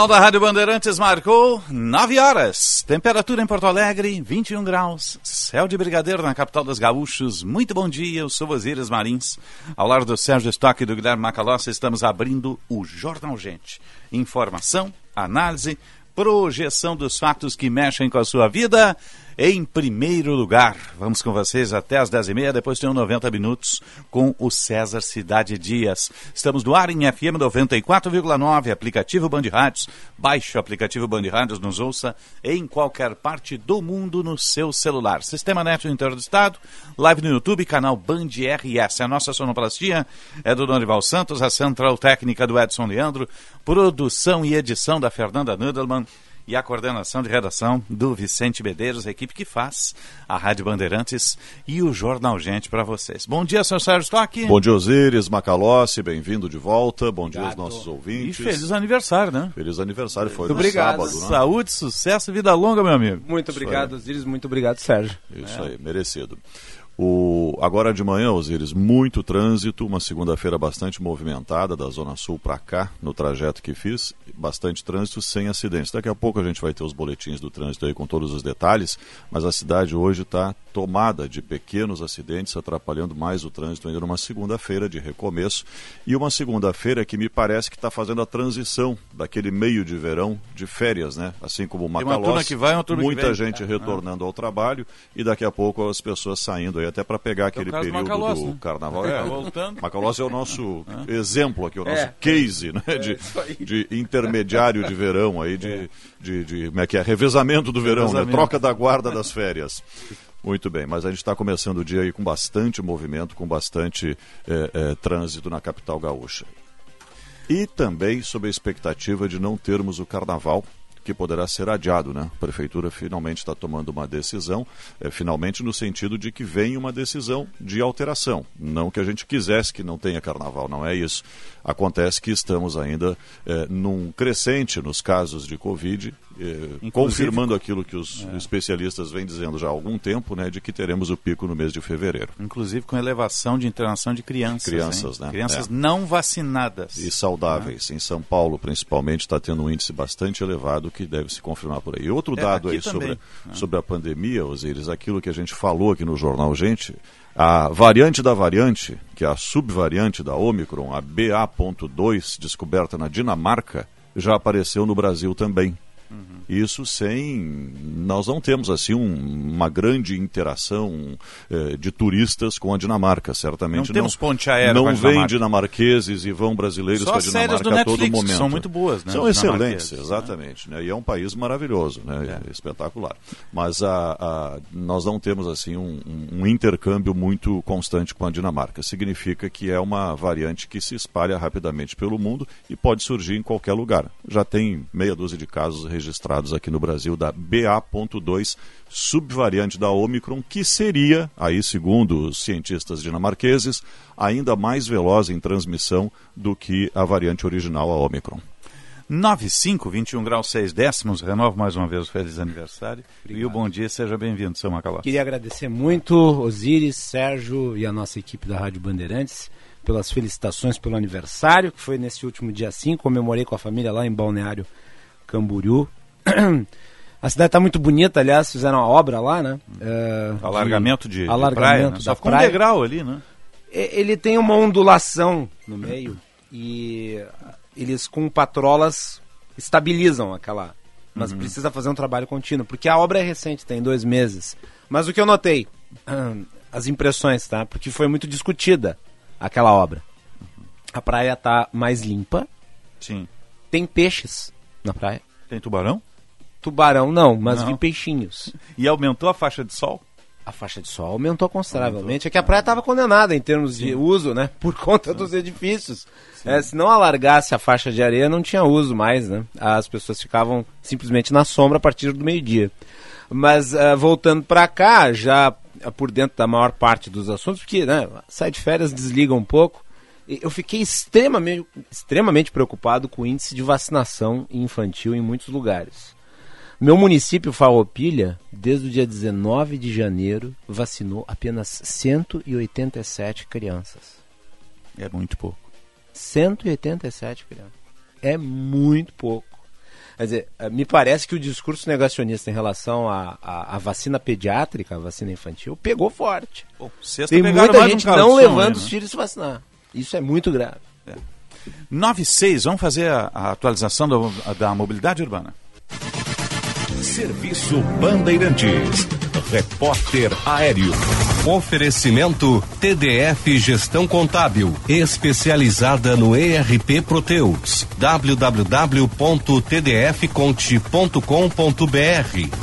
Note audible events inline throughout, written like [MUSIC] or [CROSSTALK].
Sinal da Rádio Bandeirantes marcou 9 horas. Temperatura em Porto Alegre, 21 graus. Céu de brigadeiro na capital dos gaúchos. Muito bom dia, eu sou Osíris Marins. Ao lado do Sérgio Stock e do Guilherme Macalossi, estamos abrindo o Jornal Gente. Informação, análise, projeção dos fatos que mexem com a sua vida em primeiro lugar. Vamos com vocês até as 10h30, depois tem um 90 minutos com o César Cidade Dias. Estamos no ar em FM 94,9, aplicativo Band Rádios. Baixe o aplicativo Band Rádios, nos ouça em qualquer parte do mundo no seu celular. Sistema Net no interior do estado, live no YouTube, canal Band RS. A nossa sonoplastia é do Donival Santos, a central técnica do Edson Leandro, produção e edição da Fernanda Nudelman e a coordenação de redação do Vicente Medeiros, a equipe que faz a Rádio Bandeirantes e o Jornal Gente para vocês. Bom dia, senhor Sérgio Stock. Bom dia, Osíris, Macalossi, bem-vindo de volta. Bom dia aos nossos E ouvintes. feliz aniversário, né? Feliz aniversário, foi Muito no obrigado. sábado, né? Saúde, sucesso e vida longa, meu amigo. Muito obrigado, Osiris. Muito obrigado, Sérgio. Isso aí, merecido. O, agora de manhã, Osíris, muito trânsito, uma segunda-feira bastante movimentada da Zona Sul para cá, no trajeto que fiz, bastante trânsito sem acidentes. Daqui a pouco a gente vai ter os boletins do trânsito aí com todos os detalhes, mas a cidade hoje está tomada de pequenos acidentes, atrapalhando mais o trânsito ainda numa segunda-feira de recomeço. E uma segunda-feira que me parece que está fazendo a transição daquele meio de verão de férias, né? Assim como o uma Macalós, turma que vai, uma turma que muita gente É, retornando ao trabalho e daqui a pouco as pessoas saindo aí até para pegar aquele caso do período Macalossi, do né? carnaval. [LAUGHS] É, voltando. Macalossi é o nosso [LAUGHS] exemplo aqui, o nosso É. case né? de, de intermediário de verão aí, de, de, de- como é que é? Revezamento do verão, né? Revezamento. troca da guarda das [LAUGHS] férias. Muito bem, mas a gente está começando o dia aí com bastante movimento, com bastante eh, trânsito na capital gaúcha. E também sob a expectativa de não termos o carnaval, que poderá ser adiado, né? A prefeitura finalmente está tomando uma decisão, eh, finalmente no sentido de que vem uma decisão de alteração. Não que a gente quisesse que não tenha carnaval, não é isso. Acontece que estamos ainda eh, num crescente nos casos de Covid, eh, confirmando aquilo que os especialistas vêm dizendo já há algum tempo, né? De que teremos o pico no mês de fevereiro. Inclusive com elevação de internação de crianças. Crianças, hein? né? Crianças É. não vacinadas. e saudáveis. Em São Paulo, principalmente, está tendo um índice bastante elevado que deve se confirmar por aí. Outro É, dado aí sobre, também. sobre a pandemia, Osíris, aquilo que a gente falou aqui no Jornal Gente, a variante da variante, que é a subvariante da Omicron, a BA.2, descoberta na Dinamarca, já apareceu no Brasil também. Uhum. Isso sem. Nós não temos assim um- uma grande interação eh, de turistas com a Dinamarca, certamente. Não temos ponte aérea Não vem dinamarqueses e vão brasileiros para a Dinamarca do a todo Netflix, momento. são muito boas, né, São excelentes, dinamarqueses, exatamente. Né? E é um país maravilhoso, né? espetacular. Mas a, a- nós não temos assim um, um- um intercâmbio muito constante com a Dinamarca. Significa que é uma variante que se espalha rapidamente pelo mundo e pode surgir em qualquer lugar. Já tem meia dúzia de casos registrados aqui no Brasil da BA.2 subvariante da Omicron, que seria, aí segundo os cientistas dinamarqueses, ainda mais veloz em transmissão do que a variante original, a Omicron. 95, 21 graus 6 décimos. Renovo mais uma vez o feliz aniversário. E o bom dia, seja bem-vindo, seu Macalossi. Queria agradecer muito Osiris, Sérgio e a nossa equipe da Rádio Bandeirantes pelas felicitações pelo aniversário, que foi nesse último dia 5. Comemorei com a família lá em Balneário Camboriú. [CLEARS THROAT] A cidade está muito bonita, aliás, fizeram uma obra lá, né? É, Alargamento de, de alargamento praia, né? Só ficou um degrau ali, né? Ele tem uma ondulação no meio e eles com patrolas estabilizam aquela. Mas precisa fazer um trabalho contínuo, porque a obra é recente, tem dois meses. Mas o que eu notei, [CLEARS THROAT] as impressões, tá? Porque foi muito discutida aquela obra. A praia tá mais limpa, Sim. tem peixes. Na praia. Tem tubarão? Tubarão não, mas Não. vi peixinhos. E aumentou a faixa de sol? A faixa de sol aumentou consideravelmente. É que a praia estava condenada em termos de uso, né? Por conta dos edifícios. É, se não alargasse a faixa de areia, não tinha uso mais, né? As pessoas ficavam simplesmente na sombra a partir do meio-dia. Mas ah, voltando para cá, já por dentro da maior parte dos assuntos, porque né, sai de férias, desliga um pouco. Eu fiquei extremamente, extremamente preocupado com o índice de vacinação infantil em muitos lugares. Meu município, Farroupilha, desde o dia 19 de janeiro, vacinou apenas 187 crianças. É muito pouco. 187 crianças. É muito pouco. Quer dizer, eh, me parece que o discurso negacionista em relação à, vacina pediátrica, vacina infantil, pegou forte. Bom, Tem muita gente não levando aí, os né? filhos se vacinar. Isso é muito grave. 96, vamos fazer a, a atualização do- da mobilidade urbana. Serviço Bandeirantes. Repórter Aéreo. Oferecimento TDF Gestão Contábil, especializada no ERP Proteus. www.tdfconte.com.br.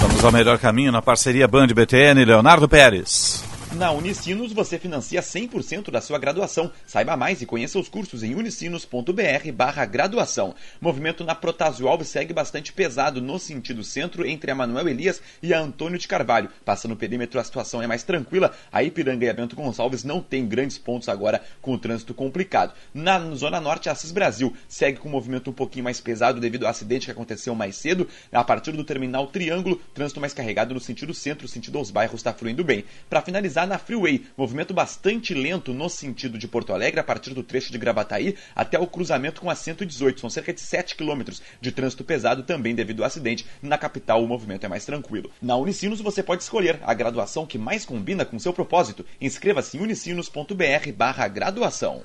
Vamos ao melhor caminho na parceria Band BTN, Leonardo Pérez. Na Unicinos você financia 100% da sua graduação. Saiba mais e conheça os cursos em unicinos.br barra graduação. Movimento na Protásio Alves segue bastante pesado no sentido centro entre a Manuel Elias e a Antônio de Carvalho. Passando o perímetro a situação é mais tranquila. A Ipiranga e a Bento Gonçalves não tem grandes pontos agora com o trânsito complicado. Na Zona Norte, a Assis Brasil segue com um movimento um pouquinho mais pesado devido ao acidente que aconteceu mais cedo. A partir do terminal Triângulo, trânsito mais carregado no sentido centro, sentido aos bairros está fluindo bem. Para finalizar, na Freeway, movimento bastante lento no sentido de Porto Alegre, a partir do trecho de Gravataí até o cruzamento com a 118. São cerca de 7 quilômetros de trânsito pesado também devido ao acidente. Na capital, o movimento é mais tranquilo. Na Unicinos, você pode escolher a graduação que mais combina com seu propósito. Inscreva-se em unicinos.br barra graduação.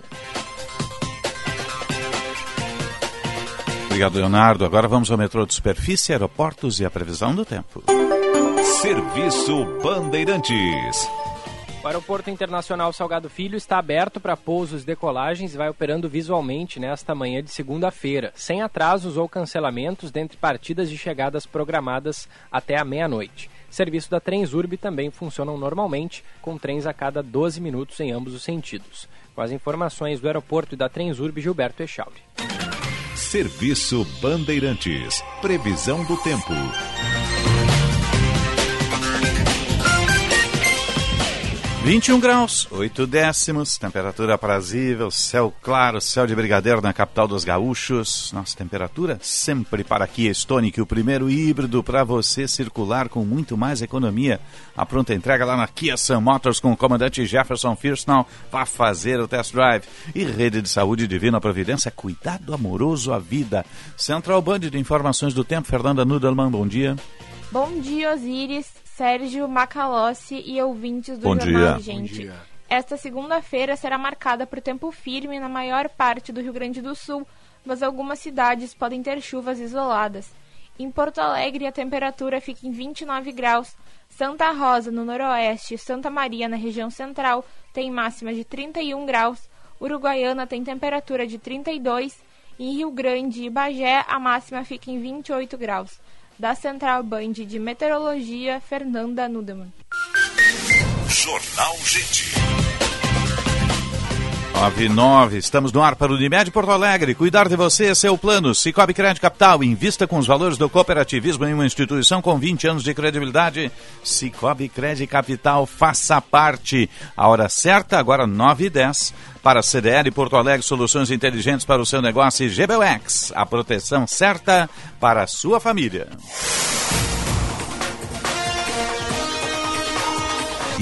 Obrigado, Leonardo. Agora vamos ao metrô de superfície, aeroportos e a previsão do tempo. Serviço Bandeirantes. O Aeroporto Internacional Salgado Filho está aberto para pousos e decolagens e vai operando visualmente nesta manhã de segunda-feira, sem atrasos ou cancelamentos dentre partidas e chegadas programadas até a meia-noite. Serviço da Transurb também funcionam normalmente, com trens a cada 12 minutos em ambos os sentidos. Com as informações do aeroporto e da Transurb, Gilberto Echauri. Serviço Bandeirantes. Previsão do tempo. Vinte e um graus, 8 décimos, temperatura aprazível, céu claro, céu de brigadeiro na capital dos gaúchos. Nossa temperatura sempre para Kia Stonic, o primeiro híbrido para você circular com muito mais economia. A pronta entrega lá na Kia Sun Motors com o comandante Jefferson Firstnall para fazer o test drive. E rede de saúde divina providência, cuidado amoroso à vida. Central Band de informações do tempo, Fernanda Nudelman, bom dia. Bom dia, Osiris, Sérgio Macalossi e ouvintes do Bom Jornal dia. Gente. Esta segunda-feira será marcada por tempo firme na maior parte do Rio Grande do Sul, mas algumas cidades podem ter chuvas isoladas. Em Porto Alegre, a temperatura fica em 29 graus. Santa Rosa, no noroeste, e Santa Maria, na região central, tem máxima de 31 graus. Uruguaiana tem temperatura de 32. Em Rio Grande e Bagé, a máxima fica em 28 graus. Da Central Band de Meteorologia, Fernanda Nudemann. Jornal Gente. 99, estamos no ar para o Unimed Porto Alegre. Cuidar de você é seu plano. Cicobi Crédito Capital, invista com os valores do cooperativismo em uma instituição com 20 anos de credibilidade. Cicobi Crédito Capital, faça parte. A hora certa, agora 9 e 10. Para a CDL Porto Alegre, soluções inteligentes para o seu negócio e GBUX, a proteção certa para a sua família.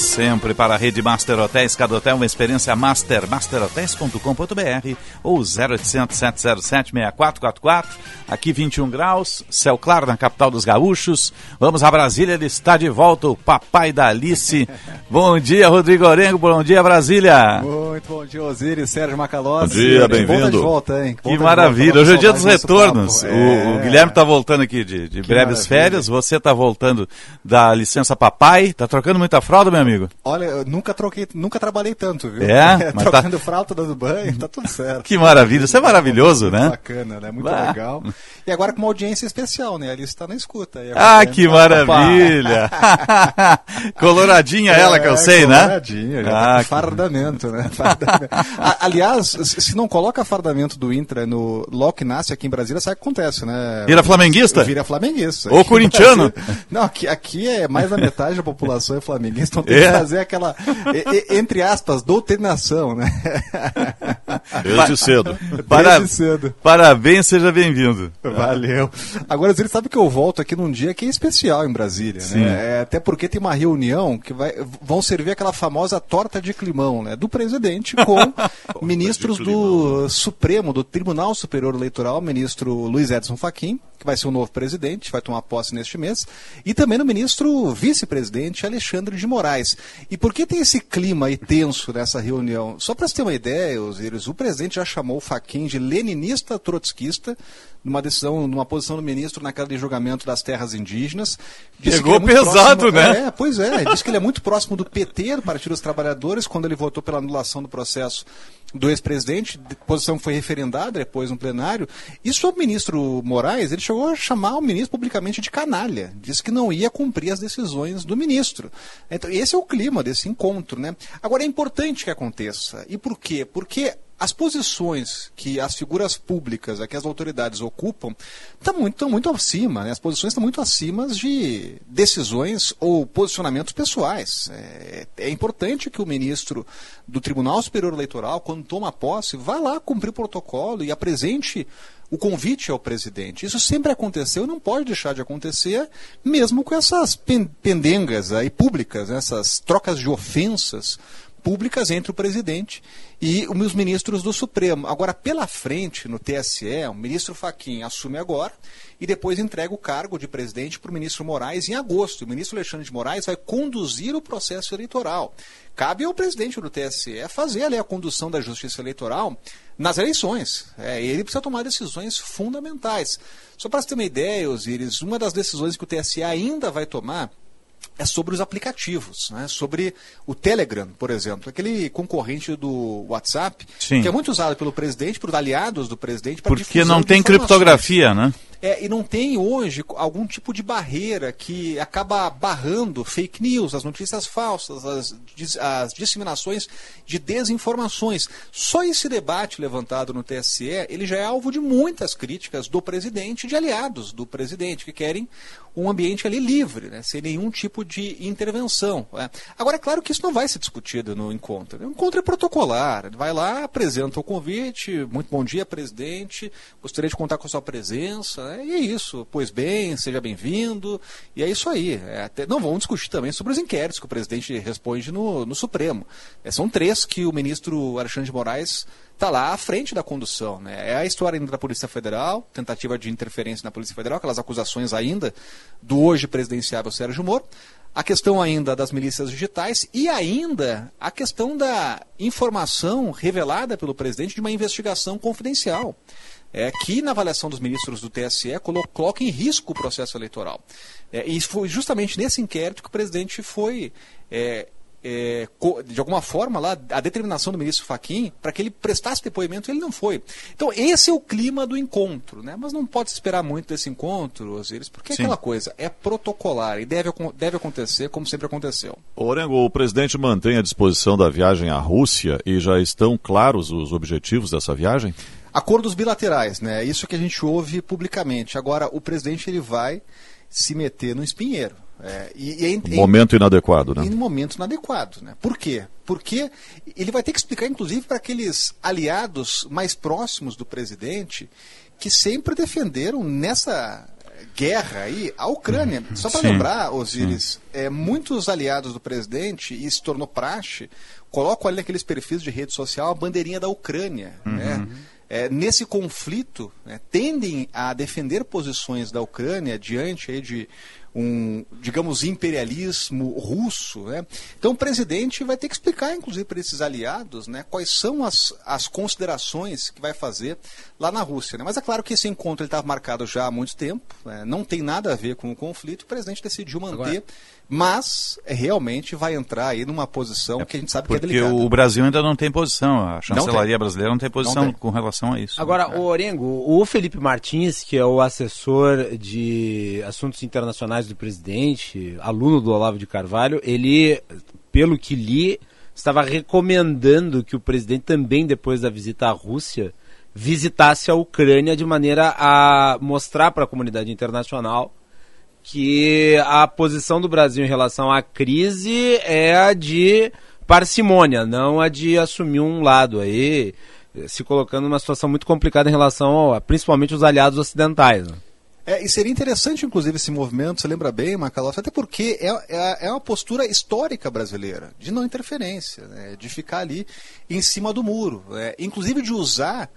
Sempre para a rede Master Hotéis, cada hotel uma experiência master, masterhotels.com.br ou 0800 707 6444. Aqui 21 graus, céu claro na capital dos gaúchos. Vamos a Brasília, ele está de volta, o papai da Alice. [LAUGHS] bom dia, Rodrigo Orengo, bom dia, Brasília. Muito bom dia, Osiris, Sérgio Macalossi. Bom dia, Que bom bem-vindo. de volta, hein? Que de maravilha, volta, hoje é o dia dos retornos. O, o É. Guilherme está voltando aqui de, de breves maravilha. férias, você está voltando da licença papai, está trocando muita fralda, meu amigo? Amigo? Olha, eu nunca troquei, nunca trabalhei tanto, viu? É? [LAUGHS] Mas tá- Trocando fralda, dando banho, tá tudo certo. Que maravilha, isso é maravilhoso, né? Bacana, né? Muito Bah. legal. E agora com uma audiência especial, né? A Alice tá na escuta. Ah, que maravilha! [LAUGHS] Coloradinha ela que eu É, sei, né? coloradinha, já tá Ah, que- fardamento, né? [LAUGHS] Fardamento. Aliás, se não coloca fardamento do Intra no logo que nasce aqui em Brasília, sabe o que acontece, né? Vira flamenguista? Vira flamenguista. Ou corintiano? Não, aqui, aqui é mais da metade da população é flamenguista, então tem É? que fazer aquela, entre aspas, doutrinação, né? Desde cedo. Para- Desde cedo. Parabéns, seja bem-vindo. Valeu. Agora, ele sabe que eu volto aqui num dia que é especial em Brasília, Sim. né? É, até porque tem uma reunião que vai, vão servir aquela famosa torta de climão, né? Do presidente com [LAUGHS] ministros do Supremo, do Tribunal Superior Eleitoral, ministro Luiz Edson Fachin, que vai ser o novo presidente, vai tomar posse neste mês, e também no ministro vice-presidente Alexandre de Moraes. E por que tem esse clima aí tenso nessa reunião? Só para você ter uma ideia, Osiris, o presidente já chamou o Fachin de leninista trotskista, numa decisão, numa posição do ministro naquela de julgamento das terras indígenas. Ele é pesado, próximo- né? É, pois é. Disse que ele é muito próximo do PT, do Partido dos Trabalhadores, quando ele votou pela anulação do processo do ex-presidente, de- posição que foi referendada depois no plenário. E sobre o ministro Moraes, ele chegou a chamar o ministro publicamente de canalha. Disse que não ia cumprir as decisões do ministro. Então, esse é o clima desse encontro, né? Agora, é importante que aconteça. E por quê? Porque as posições que as figuras públicas, que as autoridades ocupam, estão muito, tão muito acima, né? as posições estão muito acima de decisões ou posicionamentos pessoais. É, é importante que o ministro do Tribunal Superior Eleitoral, quando toma posse, vá lá cumprir o protocolo e apresente o convite ao presidente. Isso sempre aconteceu e não pode deixar de acontecer, mesmo com essas pen- pendengas aí públicas, né? essas trocas de ofensas públicas entre o presidente e os ministros do Supremo. Agora, pela frente, no TSE, o ministro Faquim assume agora e depois entrega o cargo de presidente para o ministro Moraes em agosto. O ministro Alexandre de Moraes vai conduzir o processo eleitoral. Cabe ao presidente do TSE fazer ali a condução da justiça eleitoral nas eleições. É, ele precisa tomar decisões fundamentais. Só para você ter uma ideia, Osiris, uma das decisões que o TSE ainda vai tomar é sobre os aplicativos, né? sobre o Telegram, por exemplo, aquele concorrente do WhatsApp, Sim. que é muito usado pelo presidente, por aliados do presidente, para Porque não tem criptografia, né? É, e não tem hoje algum tipo de barreira que acaba barrando fake news, as notícias falsas, as, as disseminações de desinformações. Só esse debate levantado no TSE, ele já é alvo de muitas críticas do presidente e de aliados do presidente, que querem um ambiente ali livre, né, sem nenhum tipo de intervenção. né. Agora, é claro que isso não vai ser discutido no encontro. né. O encontro é protocolar. Ele vai lá, apresenta o convite. Muito bom dia, presidente. Gostaria de contar com a sua presença. né, E é isso. Pois bem, seja bem-vindo. E é isso aí. É, até- não vamos discutir também sobre os inquéritos que o presidente responde no, no Supremo. É, são três que o ministro Alexandre de Moraes está lá à frente da condução. Né? É a história ainda da Polícia Federal, tentativa de interferência na Polícia Federal, aquelas acusações ainda do hoje presidenciável Sérgio Moro, a questão ainda das milícias digitais e ainda a questão da informação revelada pelo presidente de uma investigação confidencial. É, que na avaliação dos ministros do TSE colo- coloca em risco o processo eleitoral. É, e foi justamente nesse inquérito que o presidente foi é, é, de alguma forma lá a determinação do ministro Faquim para que ele prestasse depoimento ele não foi. Então esse é o clima do encontro né? Mas não pode se esperar muito desse encontro Osiris, porque é Sim. aquela coisa é protocolar e deve, deve acontecer como sempre aconteceu. Orengo, o presidente mantém a disposição da viagem à Rússia e já estão claros os objetivos dessa viagem? acordos bilaterais né? Isso que a gente ouve publicamente. Agora o presidente ele vai se meter no espinheiro É, e, e é, in- Momento inadequado, né? em momento inadequado. Né? Por quê? Porque ele vai ter que explicar, inclusive, para aqueles aliados mais próximos do presidente que sempre defenderam nessa guerra aí a Ucrânia. Só para lembrar, Osiris, é, muitos aliados do presidente, e se tornou praxe, colocam ali naqueles perfis de rede social a bandeirinha da Ucrânia. Né? É, nesse conflito, né, tendem a defender posições da Ucrânia diante aí de um, digamos, imperialismo russo. Né? Então o presidente vai ter que explicar, inclusive, para esses aliados né, quais são as, as considerações que vai fazer lá na Rússia. Né? Mas é claro que esse encontro estava marcado já há muito tempo, né? não tem nada a ver com o conflito, o presidente decidiu manter. Agora mas é, realmente vai entrar aí numa posição é, que a gente sabe que é delicada. Porque o Brasil ainda não tem posição, a chancelaria não brasileira não tem posição não tem. com relação a isso. Agora, né? o Orengo, o Felipe Martins, que é o assessor de assuntos internacionais do presidente, aluno do Olavo de Carvalho, ele, pelo que li, estava recomendando que o presidente também, depois da visita à Rússia, visitasse a Ucrânia de maneira a mostrar para a comunidade internacional que a posição do Brasil em relação à crise é a de parcimônia, não a de assumir um lado aí, se colocando numa situação muito complicada em relação a, principalmente os aliados ocidentais. Né? É, e seria interessante, inclusive, esse movimento, você lembra bem, Macalós, até porque é, é, é, uma postura histórica brasileira, de não interferência, né, de ficar ali em cima do muro, é, inclusive de usar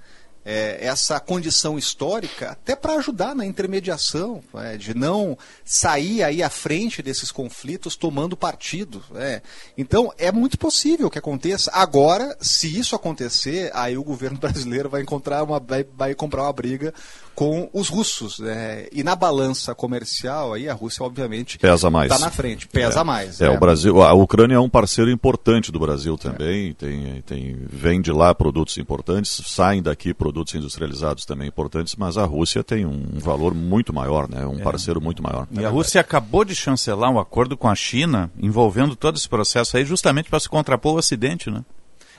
é, essa condição histórica até para ajudar na intermediação, é, de não sair aí à frente desses conflitos tomando partido. É. Então é muito possível que aconteça. Agora, se isso acontecer, aí o governo [LAUGHS] brasileiro vai encontrar uma vai, vai comprar uma briga com os russos. Né? E na balança comercial, aí a Rússia, obviamente, pesa mais. Está na frente, pesa é. mais. É, o Brasil, a Ucrânia é um parceiro importante do Brasil também. É. Tem, tem, vem de lá produtos importantes, saem daqui produtos industrializados também importantes, mas a Rússia tem um valor muito maior, né? um é. parceiro muito maior. E a Rússia acabou de chancelar um acordo com a China envolvendo todo esse processo aí justamente para se contrapor ao Ocidente, né?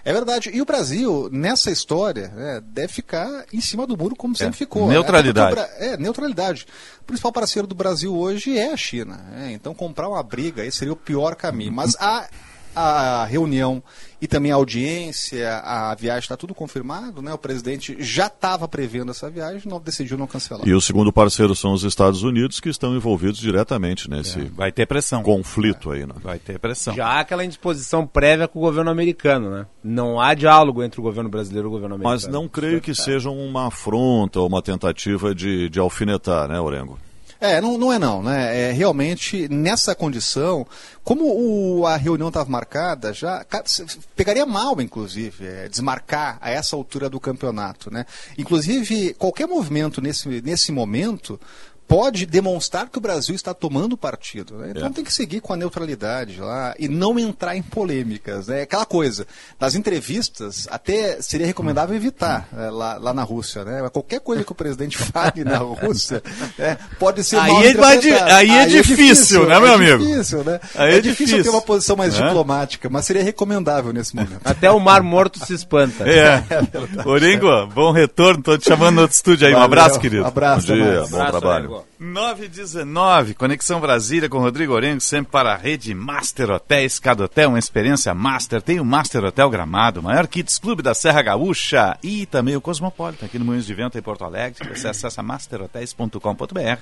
É verdade. E o Brasil, nessa história, né, deve ficar em cima do muro como sempre é. ficou. Neutralidade. É, neutralidade. O principal parceiro do Brasil hoje é a China. Né? Então comprar uma briga aí seria o pior caminho. Mas a [LAUGHS] a reunião e também a audiência, a viagem está tudo confirmado, né? O presidente já estava prevendo essa viagem, não decidiu não cancelar. E o segundo parceiro são os Estados Unidos que estão envolvidos diretamente nesse é. vai ter pressão conflito é. aí, né? Vai ter pressão. Já há aquela indisposição prévia com o governo americano, né? Não há diálogo entre o governo brasileiro e o governo americano. Mas não creio que seja uma afronta ou uma tentativa de, de alfinetar, né, Orengo? É, não, não é não, né? É, realmente, nessa condição, como o, a reunião estava marcada, já pegaria mal, inclusive, é, desmarcar a essa altura do campeonato, né? Inclusive, qualquer movimento nesse, nesse momento pode demonstrar que o Brasil está tomando partido. Né? Então é. tem que seguir com a neutralidade lá e não entrar em polêmicas. Né? Aquela coisa, nas entrevistas, até seria recomendável evitar é, lá, lá, na Rússia. Né? Qualquer coisa que o presidente [LAUGHS] fale na Rússia é, pode ser aí mal é, aí, aí é, difícil, difícil, né, meu é amigo? Difícil, né? Aí é, é difícil, difícil ter uma posição mais diplomática, mas seria recomendável nesse [LAUGHS] momento. Até o Mar Morto se espanta. É. [LAUGHS] é Oringo, bom retorno. Estou te chamando no outro estúdio aí. Valeu, um abraço, querido. Um abraço. Bom dia, bom trabalho. 919, Conexão Brasília com Rodrigo Orengo, sempre para a rede Master Hotéis, cada hotel uma experiência master. Tem o Master Hotel Gramado, maior Kids Clube da Serra Gaúcha e também o Cosmopolitan aqui no Moinhos de Vento em Porto Alegre. Você acessa masterhotels.com.br,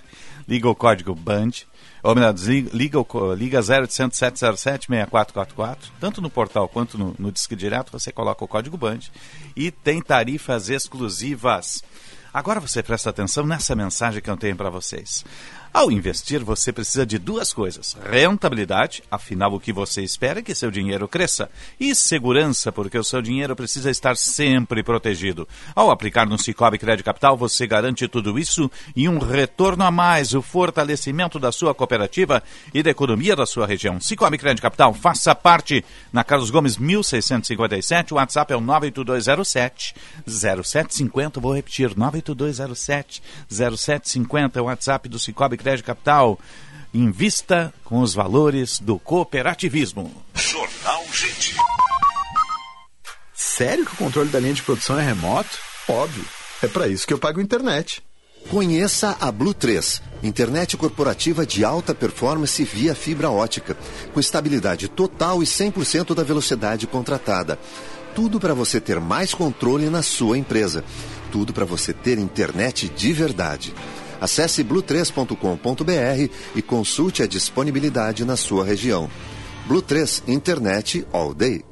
liga o código BAND, ou melhor, liga, liga 0800 707 6444, tanto no portal quanto no, no Disque Direto, você coloca o código BAND e tem tarifas exclusivas. Agora você presta atenção nessa mensagem que eu tenho para vocês. Ao investir, você precisa de duas coisas: rentabilidade, afinal, o que você espera é que seu dinheiro cresça, e segurança, porque o seu dinheiro precisa estar sempre protegido. Ao aplicar no Cicobi Crédito Capital, você garante tudo isso e um retorno a mais, o fortalecimento da sua cooperativa e da economia da sua região. Cicobi Crédito Capital, faça parte na Carlos Gomes 1657, o WhatsApp é o 98207 0750, vou repetir, 98207 0750, o WhatsApp do Cicobi Crédito Capital. Invista com os valores do cooperativismo. Jornal Gente. Sério que o controle da linha de produção é remoto? Óbvio. É para isso que eu pago internet. Conheça a Blue 3, internet corporativa de alta performance via fibra ótica, com estabilidade total e 100% da velocidade contratada. Tudo para você ter mais controle na sua empresa. Tudo para você ter internet de verdade. Acesse blue3.com.br e consulte a disponibilidade na sua região. Blue 3 Internet All Day.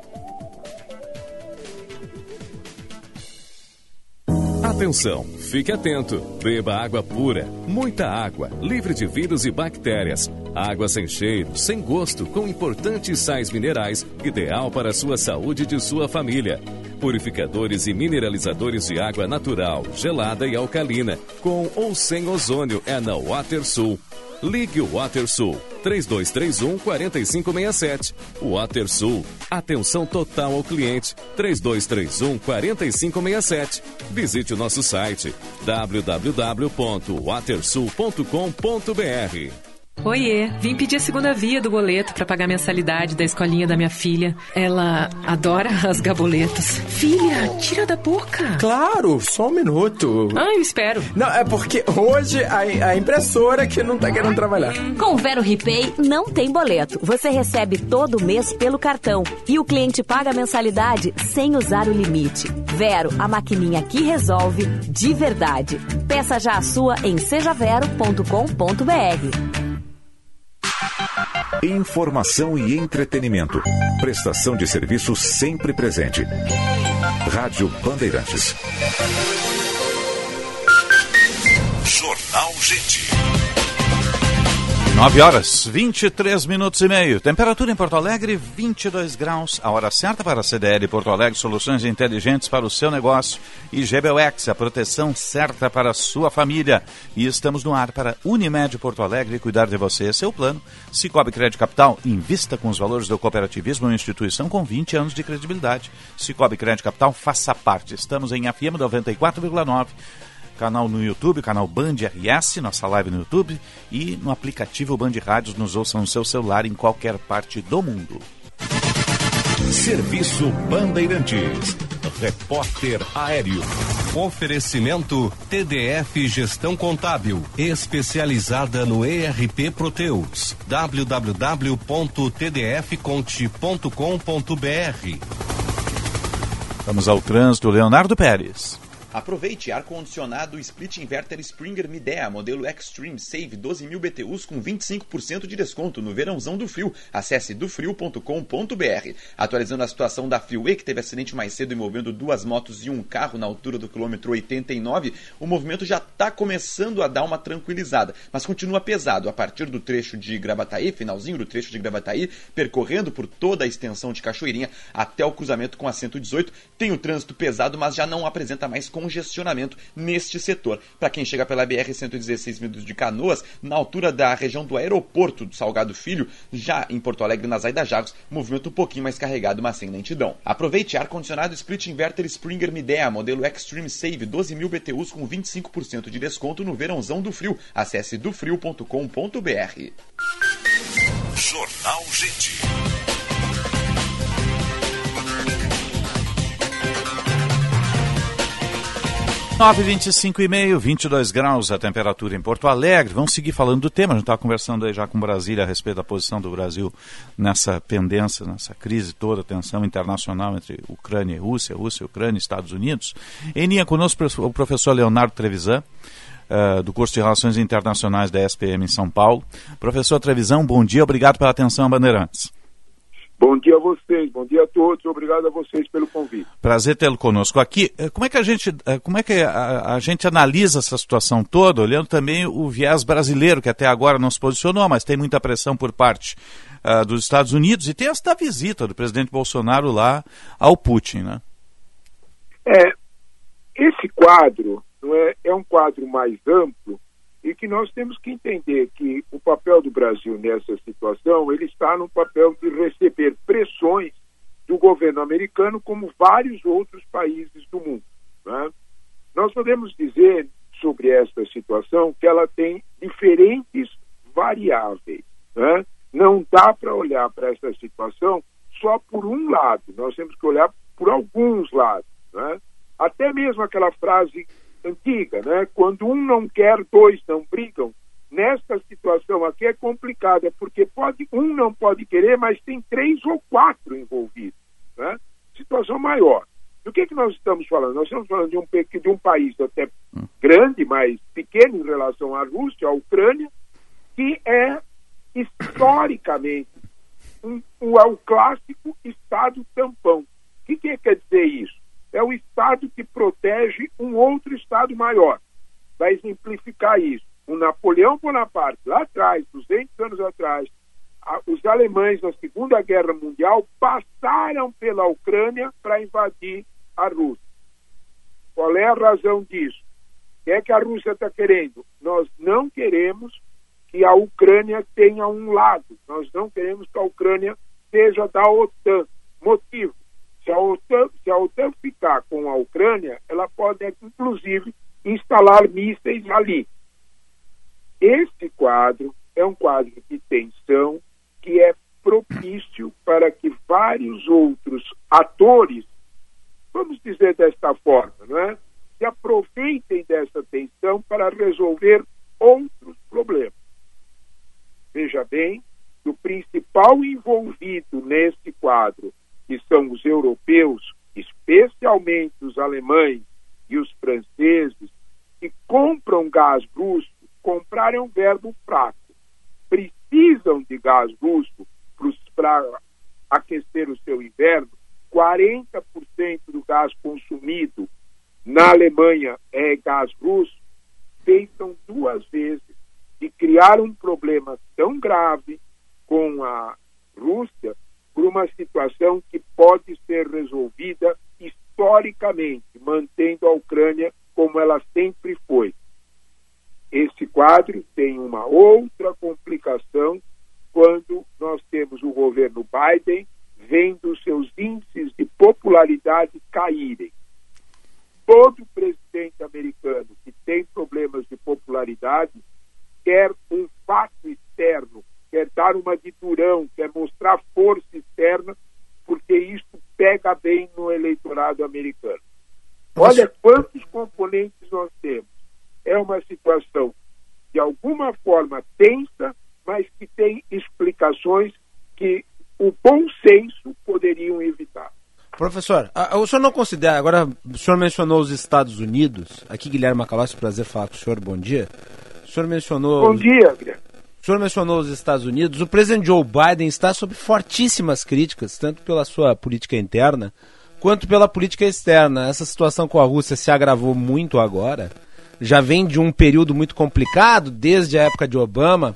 Atenção, fique atento. Beba água pura, muita água, livre de vírus e bactérias. Água sem cheiro, sem gosto, com importantes sais minerais, ideal para a sua saúde e de sua família. Purificadores e mineralizadores de água natural, gelada e alcalina, com ou sem ozônio é na WaterSul. Ligue o WaterSul 3231 4567. WaterSul. Atenção total ao cliente 3231 4567. Visite o nosso site www.watersul.com.br. Oiê, vim pedir a segunda via do boleto para pagar a mensalidade da escolinha da minha filha. Ela adora as gaboletas. Filha, tira da boca. Claro, só um minuto. Ah, eu espero. Não, é porque hoje a, a impressora que não tá querendo trabalhar. Com o Vero Repay não tem boleto. Você recebe todo mês pelo cartão e o cliente paga a mensalidade sem usar o limite. Vero, a maquininha que resolve de verdade. Peça já a sua em sejavero.com.br. Informação e entretenimento. Prestação de serviço sempre presente. Rádio Bandeirantes. Jornal Gente. 9 horas, 23 minutos e meio. Temperatura em Porto Alegre, 22 graus. A hora certa para a CDL Porto Alegre, soluções inteligentes para o seu negócio. E GBUX, a proteção certa para a sua família. E estamos no ar para Unimed Porto Alegre, cuidar de você. Seu plano. Cicobi Crédito Capital, invista com os valores do cooperativismo, uma instituição com 20 anos de credibilidade. Cicobi Crédito Capital, faça parte. Estamos em FM 94,9 canal no YouTube, canal Band RS, nossa live no YouTube e no aplicativo Band Rádios, nos ouçam no seu celular em qualquer parte do mundo. Serviço Bandeirantes. Repórter Aéreo. Oferecimento TDF Gestão Contábil, especializada no ERP Proteus. www.tdfconte.com.br. Vamos ao trânsito, Leonardo Pérez. Aproveite ar-condicionado Split Inverter Springer Midea, modelo Extreme Save 12.000 BTUs com 25% de desconto no verãozão do frio. Acesse dofrio.com.br. Atualizando a situação da Freeway, que teve acidente mais cedo envolvendo duas motos e um carro na altura do quilômetro 89, o movimento já está começando a dar uma tranquilizada, mas continua pesado a partir do trecho de Gravataí, finalzinho do trecho de Gravataí, percorrendo por toda a extensão de Cachoeirinha até o cruzamento com a 118. Tem o trânsito pesado, mas já não apresenta mais congestionamento neste setor. Para quem chega pela BR-116 vindo de Canoas, na altura da região do aeroporto do Salgado Filho, já em Porto Alegre, nas Aida Jagos, movimento um pouquinho mais carregado, mas sem lentidão. Aproveite ar-condicionado Split Inverter Springer Midea, modelo Extreme Save, 12.000 BTUs com 25% de desconto no verãozão do frio. Acesse dofrio.com.br. Jornal Gente. 9, 25 e meio, 22 graus a temperatura em Porto Alegre. Vamos seguir falando do tema. A gente estava conversando aí já com Brasília a respeito da posição do Brasil nessa pendência, nessa crise toda, tensão internacional entre Ucrânia e Rússia, Rússia, Ucrânia e Estados Unidos. Em linha conosco o professor Leonardo Trevisan, uh, do curso de Relações Internacionais da SPM em São Paulo. Professor Trevisan, bom dia, obrigado pela atenção Bandeirantes. Bom dia a vocês, bom dia a todos, obrigado a vocês pelo convite. Prazer tê-lo conosco aqui. Eh, como é que a gente, eh, como é que a, a, gente analisa essa situação toda, olhando também o viés brasileiro, que até agora não se posicionou, mas tem muita pressão por parte uh, dos Estados Unidos e tem esta visita do presidente Bolsonaro lá ao Putin, né? É, esse quadro não é, é um quadro mais amplo e que nós temos que entender que o papel do Brasil nessa situação ele está no papel de receber pressões do governo americano como vários outros países do mundo. Né? Nós podemos dizer sobre esta situação que ela tem diferentes variáveis. Né? Não dá para olhar para essa situação só por um lado, nós temos que olhar por alguns lados. Né? Até mesmo aquela frase antiga, né? Quando um não quer, dois não brigam. Nesta situação aqui é complicada, porque pode um não pode querer, mas tem três ou quatro envolvidos, né? Situação maior. Do que, que nós estamos falando? Nós estamos falando de um, de um país até grande, mas pequeno em relação à Rússia, à Ucrânia, que é historicamente um, um, é o clássico Estado tampão. O que, que quer dizer isso? É o Estado que protege um outro Estado maior. Vai exemplificar isso. O Napoleão Bonaparte, lá atrás, 200 anos atrás, os alemães na Segunda Guerra Mundial passaram pela Ucrânia para invadir a Rússia. Qual é a razão disso? O que é que a Rússia está querendo? Nós não queremos que a Ucrânia tenha um lado. Nós não queremos que a Ucrânia seja da OTAN. Motivo: se a, OTAN, se a OTAN ficar com a Ucrânia, ela pode, inclusive, instalar mísseis ali. Esse quadro é um quadro de tensão que é propício para que vários outros atores, vamos dizer desta forma, não é? se aproveitem dessa tensão para resolver outros problemas. Veja bem, o principal envolvido nesse quadro que são os europeus, especialmente os alemães e os franceses, que compram gás russo, comprar é um verbo fraco. Precisam de gás russo para aquecer o seu inverno. 40% do gás consumido na Alemanha é gás russo. Pensam duas vezes de criar um problema tão grave com a Rússia por uma situação que pode ser resolvida historicamente, mantendo a Ucrânia como ela sempre foi. Esse quadro tem uma outra complicação quando nós temos o governo Biden vendo seus índices de popularidade caírem. Todo presidente americano que tem problemas de popularidade quer um fato externo quer dar uma de durão, quer mostrar força externa, porque isso pega bem no eleitorado americano. Olha quantos componentes nós temos. É uma situação de alguma forma tensa, mas que tem explicações que o bom senso poderiam evitar. Professor, o senhor não considera, agora o senhor mencionou os Estados Unidos, aqui Guilherme Macalossi, prazer falar com o senhor, bom dia. O senhor mencionou... Bom dia, Guilherme. O senhor mencionou os Estados Unidos. O presidente Joe Biden está sob fortíssimas críticas, tanto pela sua política interna quanto pela política externa. Essa situação com a Rússia se agravou muito agora. Já vem de um período muito complicado, desde a época de Obama,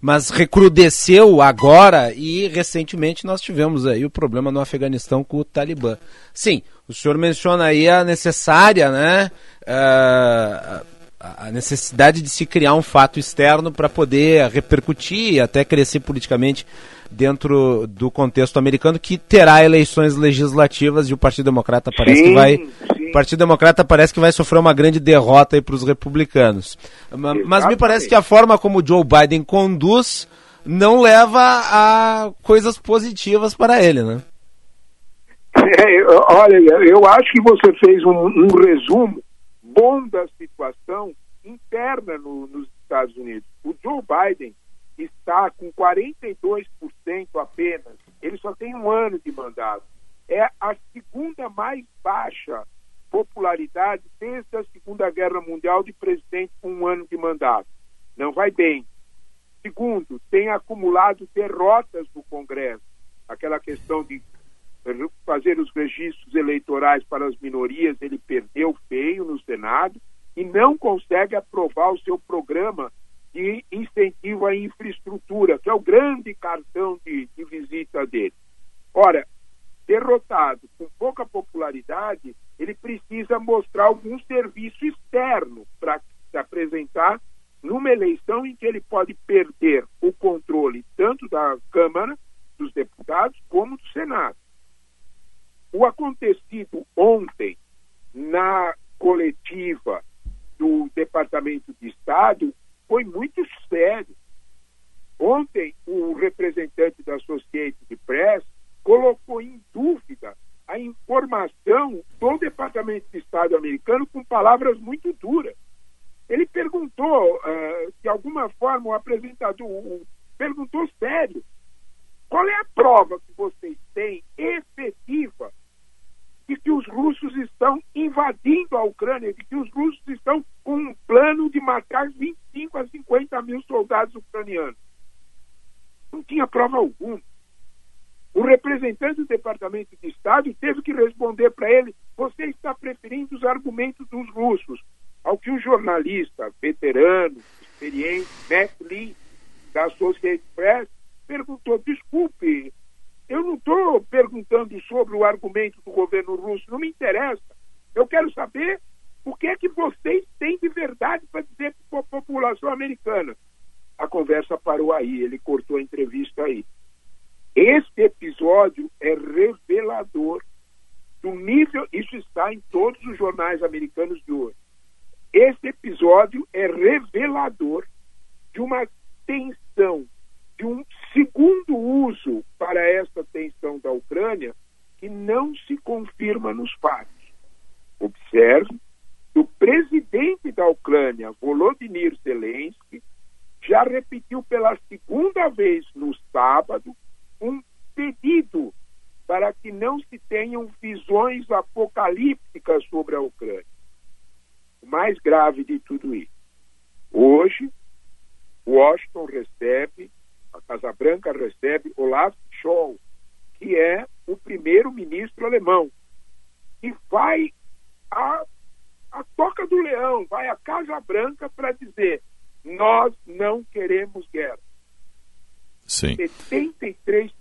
mas recrudesceu agora e recentemente nós tivemos aí o problema no Afeganistão com o Talibã. Sim, o senhor menciona aí a necessária, né? Uh, a necessidade de se criar um fato externo para poder repercutir e até crescer politicamente dentro do contexto americano que terá eleições legislativas e o Partido Democrata parece sim, que vai sim. o Partido Democrata parece que vai sofrer uma grande derrota para os republicanos Exatamente. mas me parece que a forma como o Joe Biden conduz não leva a coisas positivas para ele né é, olha eu acho que você fez um, um resumo bom da situação interna no, nos Estados Unidos. O Joe Biden está com 42% apenas. Ele só tem um ano de mandato. É a segunda mais baixa popularidade desde a Segunda Guerra Mundial de presidente com um ano de mandato. Não vai bem. Segundo, tem acumulado derrotas no Congresso. Aquela questão de fazer os registros eleitorais para as minorias, ele perdeu feio no Senado e não consegue aprovar o seu programa de incentivo à infraestrutura, que é o grande cartão de, de visita dele. Ora, derrotado, com pouca popularidade, ele precisa mostrar algum serviço externo para se apresentar numa eleição em que ele pode perder o controle tanto da Câmara dos Deputados como do Senado. O acontecido ontem na coletiva do Departamento de Estado foi muito sério. Ontem, o representante da Associated Press colocou em dúvida a informação do Departamento de Estado americano com palavras muito duras. Ele perguntou, uh, de alguma forma, o apresentador perguntou sério: qual é a prova que vocês têm efetiva de que os russos estão invadindo a Ucrânia, de que os russos estão com um plano de matar 25 a 50 mil soldados ucranianos? Não tinha prova alguma. O representante do Departamento de Estado teve que responder para ele: você está preferindo os argumentos dos russos. Ao que o jornalista veterano, experiente, Matt Lee, da Associated Press, perguntou: desculpe, eu não estou perguntando sobre o argumento do governo russo, não me interessa. Eu quero saber o que é que vocês têm de verdade para dizer para a população americana. A conversa parou aí, ele cortou a entrevista aí. Este episódio é revelador do nível, isso está em todos os jornais americanos de hoje. Este episódio é revelador de uma tensão, de um segundo uso para esta tensão da Ucrânia que não se confirma nos fatos. Observe que o presidente da Ucrânia, Volodymyr Zelensky, já repetiu pela segunda vez no sábado um pedido para que não se tenham visões apocalípticas sobre a Ucrânia. O mais grave de tudo isso. Hoje, Washington recebe, a Casa Branca recebe Olaf Scholz, que é o primeiro-ministro alemão, e vai a, a toca do leão, vai à Casa Branca para dizer: nós não queremos guerra. Sim. 73%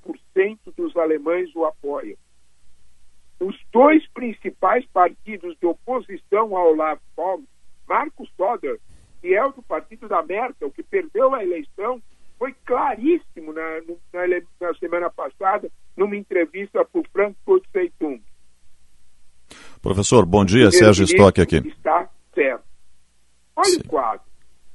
dos alemães o apoiam. Os dois principais partidos de oposição ao Olaf Scholz, Marcos Söder, que é o do partido da Merkel, que perdeu a eleição, foi claríssimo na, na, na semana passada, numa entrevista para o Frankfurt Zeitung. Professor, bom dia, Sérgio Stock aqui. Está certo. Olha Sim. o quadro.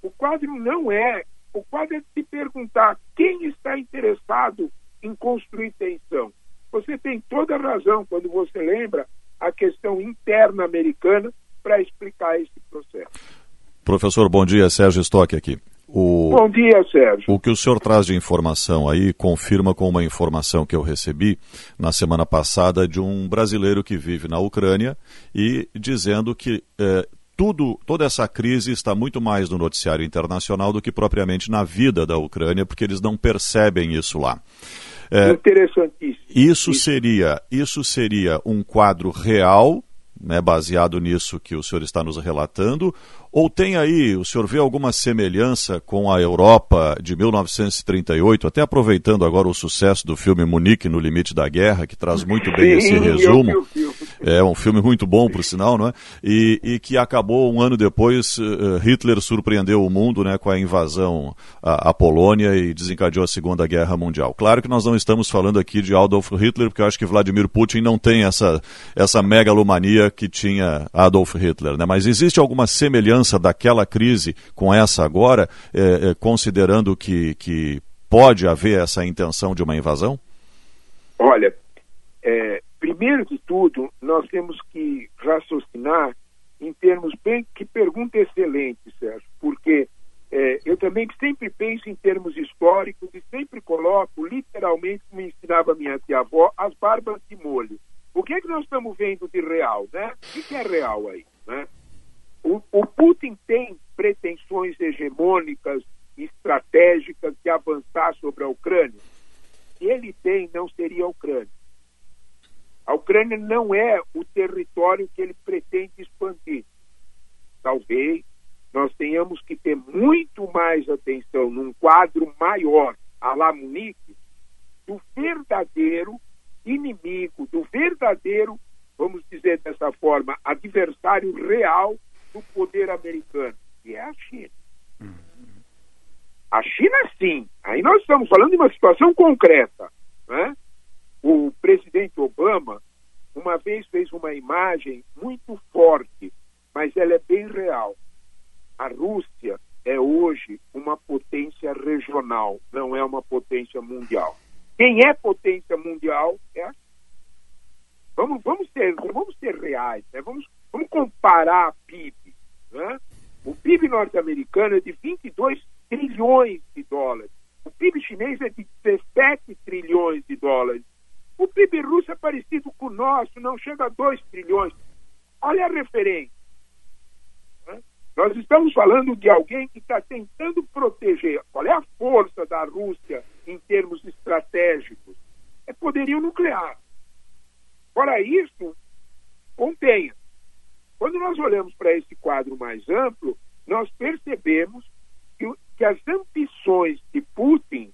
O quadro não é o quadro é se perguntar quem está interessado em construir tensão. Você tem toda a razão quando você lembra a questão interna americana para explicar esse processo. Professor, bom dia. Sérgio Stock aqui. O... Bom dia, Sérgio. O que o senhor traz de informação aí confirma com uma informação que eu recebi na semana passada de um brasileiro que vive na Ucrânia e dizendo que eh, tudo, toda essa crise está muito mais no noticiário internacional do que propriamente na vida da Ucrânia, porque eles não percebem isso lá. É, Interessantíssimo. Isso seria, isso seria um quadro real, né, baseado nisso que o senhor está nos relatando, ou tem aí, o senhor vê alguma semelhança com a Europa de 1938, até aproveitando agora o sucesso do filme Munique no Limite da Guerra, que traz muito bem Sim, esse resumo. É um filme muito bom, por sinal, não é? E, e que acabou um ano depois, uh, Hitler surpreendeu o mundo né, com a invasão à, à, Polônia e desencadeou a Segunda Guerra Mundial. Claro que nós não estamos falando aqui de Adolf Hitler, porque eu acho que Vladimir Putin não tem essa, essa megalomania que tinha Adolf Hitler, né? Mas existe alguma semelhança daquela crise com essa agora, é, é, considerando que, que pode haver essa intenção de uma invasão? Olha, é, primeiro de tudo, nós temos que raciocinar em termos bem. Que pergunta excelente, Sérgio, porque é, eu também sempre penso em termos históricos e sempre coloco, literalmente, como ensinava minha tia-avó, as barbas de molho. O que é que nós estamos vendo de real, né? O que é real aí, né? O, o Putin tem pretensões hegemônicas, estratégicas de avançar sobre a Ucrânia? Se ele tem, não seria a Ucrânia. A Ucrânia não é o território que ele pretende expandir. Talvez nós tenhamos que ter muito mais atenção num quadro maior, a la Munique, do verdadeiro inimigo, do verdadeiro, vamos dizer dessa forma, adversário real do poder americano, que é a China. A China, sim. Aí nós estamos falando de uma situação concreta. Né? O presidente Obama, uma vez, fez uma imagem muito forte, mas ela é bem real. A Rússia é hoje uma potência regional, não é uma potência mundial. Quem é potência mundial é a Vamos, vamos, ser, vamos ser reais, né? vamos, vamos comparar a PIB. Né? O PIB norte-americano é de 22 trilhões de dólares. O PIB chinês é de 17 trilhões de dólares. O PIB russo é parecido com o nosso, não chega a 2 trilhões. Olha a referência. Nós estamos falando de alguém que está tentando proteger. Qual é a força da Rússia em termos estratégicos? É poderio nuclear. Fora isso, contenha. Quando nós olhamos para esse quadro mais amplo, nós percebemos que, que as ambições de Putin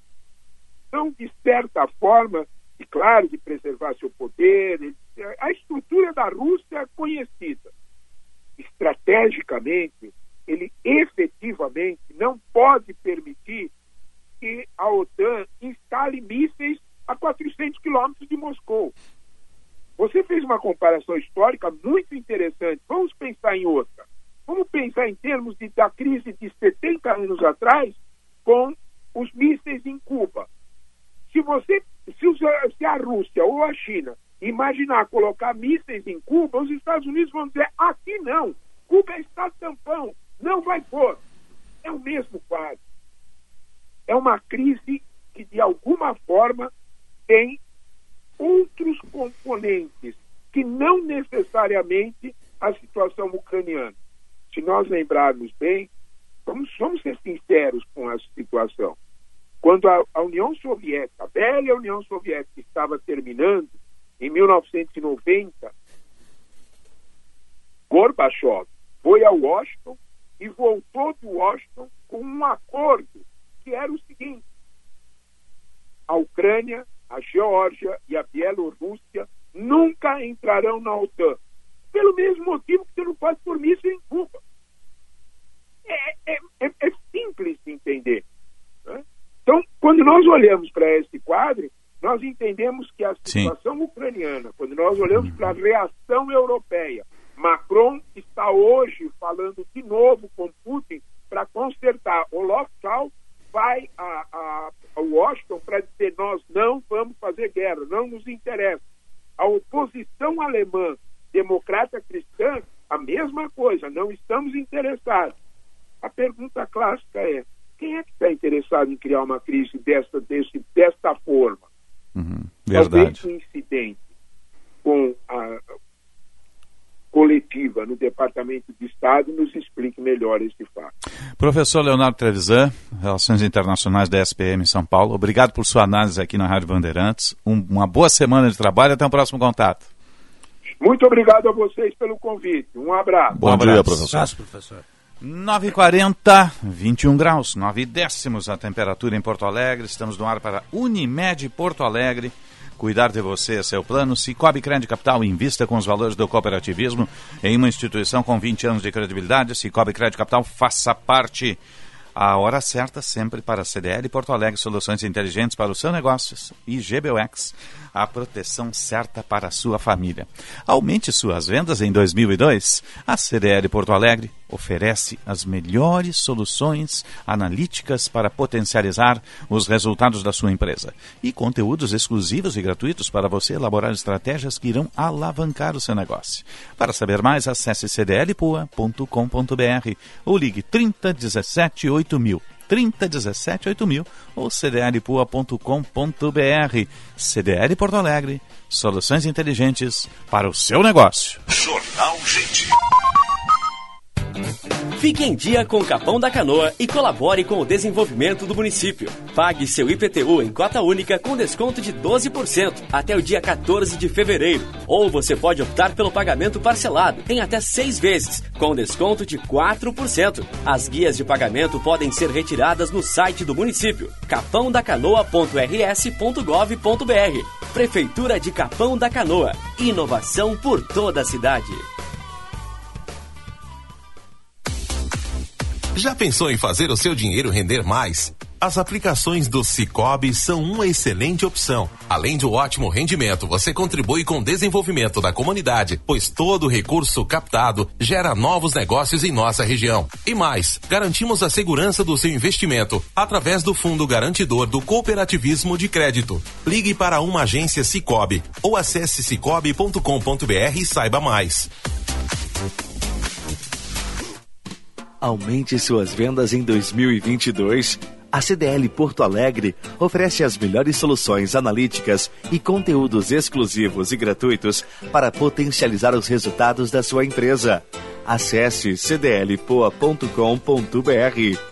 são, de certa forma, e claro, de preservar seu poder. A estrutura da Rússia é conhecida. Estrategicamente, ele efetivamente não pode permitir que a OTAN instale mísseis a 400 quilômetros de Moscou. Você fez uma comparação histórica muito interessante. Vamos pensar em outra. Vamos pensar em termos de, da crise de 70 anos atrás com os mísseis em Cuba. Se você, se, os, se a Rússia ou a China imaginar colocar mísseis em Cuba, os Estados Unidos vão dizer aqui não. Cuba está tampão, não vai pôr. É o mesmo quadro. É uma crise que de alguma forma tem outros componentes que não necessariamente a situação ucraniana. Se nós lembrarmos bem, vamos, vamos ser sinceros com a situação. Quando a, a União Soviética, a velha União Soviética, estava terminando, em 1990, Gorbachev foi a Washington e voltou de Washington com um acordo que era o seguinte: a Ucrânia a Geórgia e a Bielorrússia nunca entrarão na OTAN. Pelo mesmo motivo que você não pode pôr isso em Cuba. É, é, é, é simples de entender. Então, quando nós olhamos para esse quadro, nós entendemos que a situação Sim. ucraniana, quando nós olhamos para a reação europeia, Macron está hoje falando de novo com Putin para consertar o local vai a, a, a Washington para dizer nós não vamos fazer guerra, não nos interessa. A oposição alemã democrata cristã, a mesma coisa, não estamos interessados. A pergunta clássica é: quem é que está interessado em criar uma crise desta, desse, desta forma? Uhum, verdade. Talvez um incidente com a, coletiva no Departamento de Estado nos explique melhor esse fato. Professor Leonardo Trevisan, Relações Internacionais da SPM em São Paulo, obrigado por sua análise aqui na Rádio Bandeirantes. Um, uma boa semana de trabalho, até o próximo contato. Muito obrigado a vocês pelo convite. Um abraço. Bom um dia, abraço. professor. Abraço, professor. 9h40, 21 graus, 9 décimos a temperatura em Porto Alegre. Estamos no ar para Unimed Porto Alegre. Cuidar de você é seu plano. Cicobi Crédito Capital invista com os valores do cooperativismo em uma instituição com 20 anos de credibilidade. Cicobi Crédito Capital faça parte. A hora certa sempre para a CDL Porto Alegre, soluções inteligentes para os seus negócios e GBUX. A proteção certa para sua família. Aumente suas vendas em 2002. A CDL Porto Alegre oferece as melhores soluções analíticas para potencializar os resultados da sua empresa e conteúdos exclusivos e gratuitos para você elaborar estratégias que irão alavancar o seu negócio. Para saber mais, acesse cdlpua.com.br ou ligue 30 17 8000. 3017 8000 ou cdlpua.com.br. CDL Porto Alegre, soluções inteligentes para o seu negócio. Jornal Gente. Fique em dia com o Capão da Canoa e colabore com o desenvolvimento do município. Pague seu IPTU em cota única com desconto de 12% até o dia 14 de fevereiro. Ou você pode optar pelo pagamento parcelado em até seis vezes, com desconto de 4%. As guias de pagamento podem ser retiradas no site do município, capãodacanoa.rs.gov.br. Prefeitura de Capão da Canoa. Inovação por toda a cidade. Já pensou em fazer o seu dinheiro render mais? As aplicações do Cicobi são uma excelente opção. Além de um ótimo rendimento, você contribui com o desenvolvimento da comunidade, pois todo recurso captado gera novos negócios em nossa região. E mais, garantimos a segurança do seu investimento através do Fundo Garantidor do Cooperativismo de Crédito. Ligue para uma agência Cicobi ou acesse cicobi.com.br e saiba mais. Aumente suas vendas em 2022. A CDL Porto Alegre oferece as melhores soluções analíticas e conteúdos exclusivos e gratuitos para potencializar os resultados da sua empresa. Acesse cdlpoa.com.br.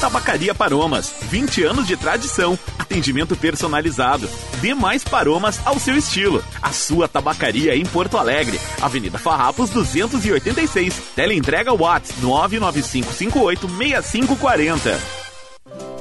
Tabacaria Paromas, 20 anos de tradição, atendimento personalizado. Dê mais paromas ao seu estilo. A sua tabacaria em Porto Alegre, Avenida Farrapos 286. Teleentrega Watts 995586540.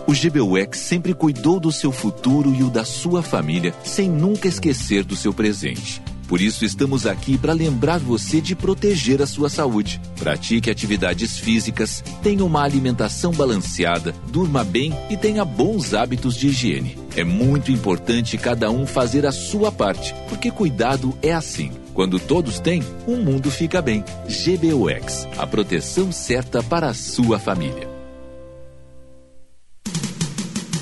O GBUX sempre cuidou do seu futuro e o da sua família, sem nunca esquecer do seu presente. Por isso estamos aqui para lembrar você de proteger a sua saúde. Pratique atividades físicas, tenha uma alimentação balanceada, durma bem e tenha bons hábitos de higiene. É muito importante cada um fazer a sua parte, porque cuidado é assim. Quando todos têm, o mundo fica bem. GBUX, a proteção certa para a sua família.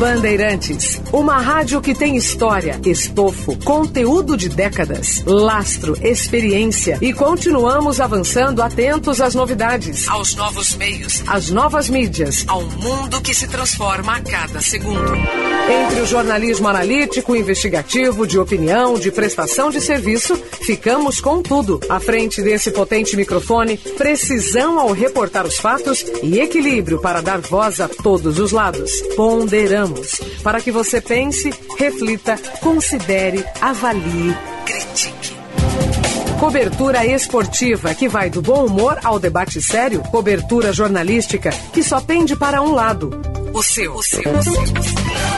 Bandeirantes, uma rádio que tem história, estofo, conteúdo de décadas, lastro, experiência e continuamos avançando atentos às novidades, aos novos meios, às novas mídias, ao mundo que se transforma a cada segundo. Entre o jornalismo analítico, investigativo, de opinião, de prestação de serviço, ficamos com tudo. À frente desse potente microfone, precisão ao reportar os fatos e equilíbrio para dar voz a todos os lados. Ponderamos para que você pense, reflita, considere, avalie, critique. Cobertura esportiva que vai do bom humor ao debate sério. Cobertura jornalística que só pende para um lado. O seu. O seu. O seu.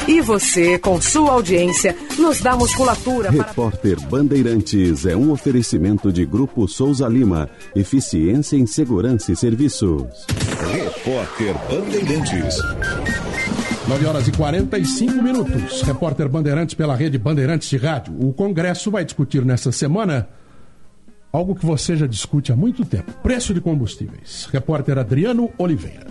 E você, com sua audiência, nos dá musculatura para. Repórter Bandeirantes é um oferecimento de Grupo Souza Lima. Eficiência em Segurança e Serviços. Repórter Bandeirantes. 9 horas e 45 minutos. Repórter Bandeirantes pela rede Bandeirantes de Rádio. O Congresso vai discutir nesta semana algo que você já discute há muito tempo: preço de combustíveis. Repórter Adriano Oliveira.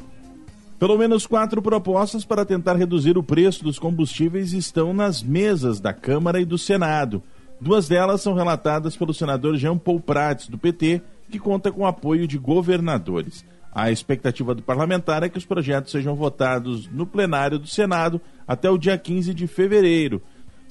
Pelo menos quatro propostas para tentar reduzir o preço dos combustíveis estão nas mesas da Câmara e do Senado. Duas delas são relatadas pelo senador Jean Paul Prats, do PT, que conta com apoio de governadores. A expectativa do parlamentar é que os projetos sejam votados no plenário do Senado até o dia 15 de fevereiro.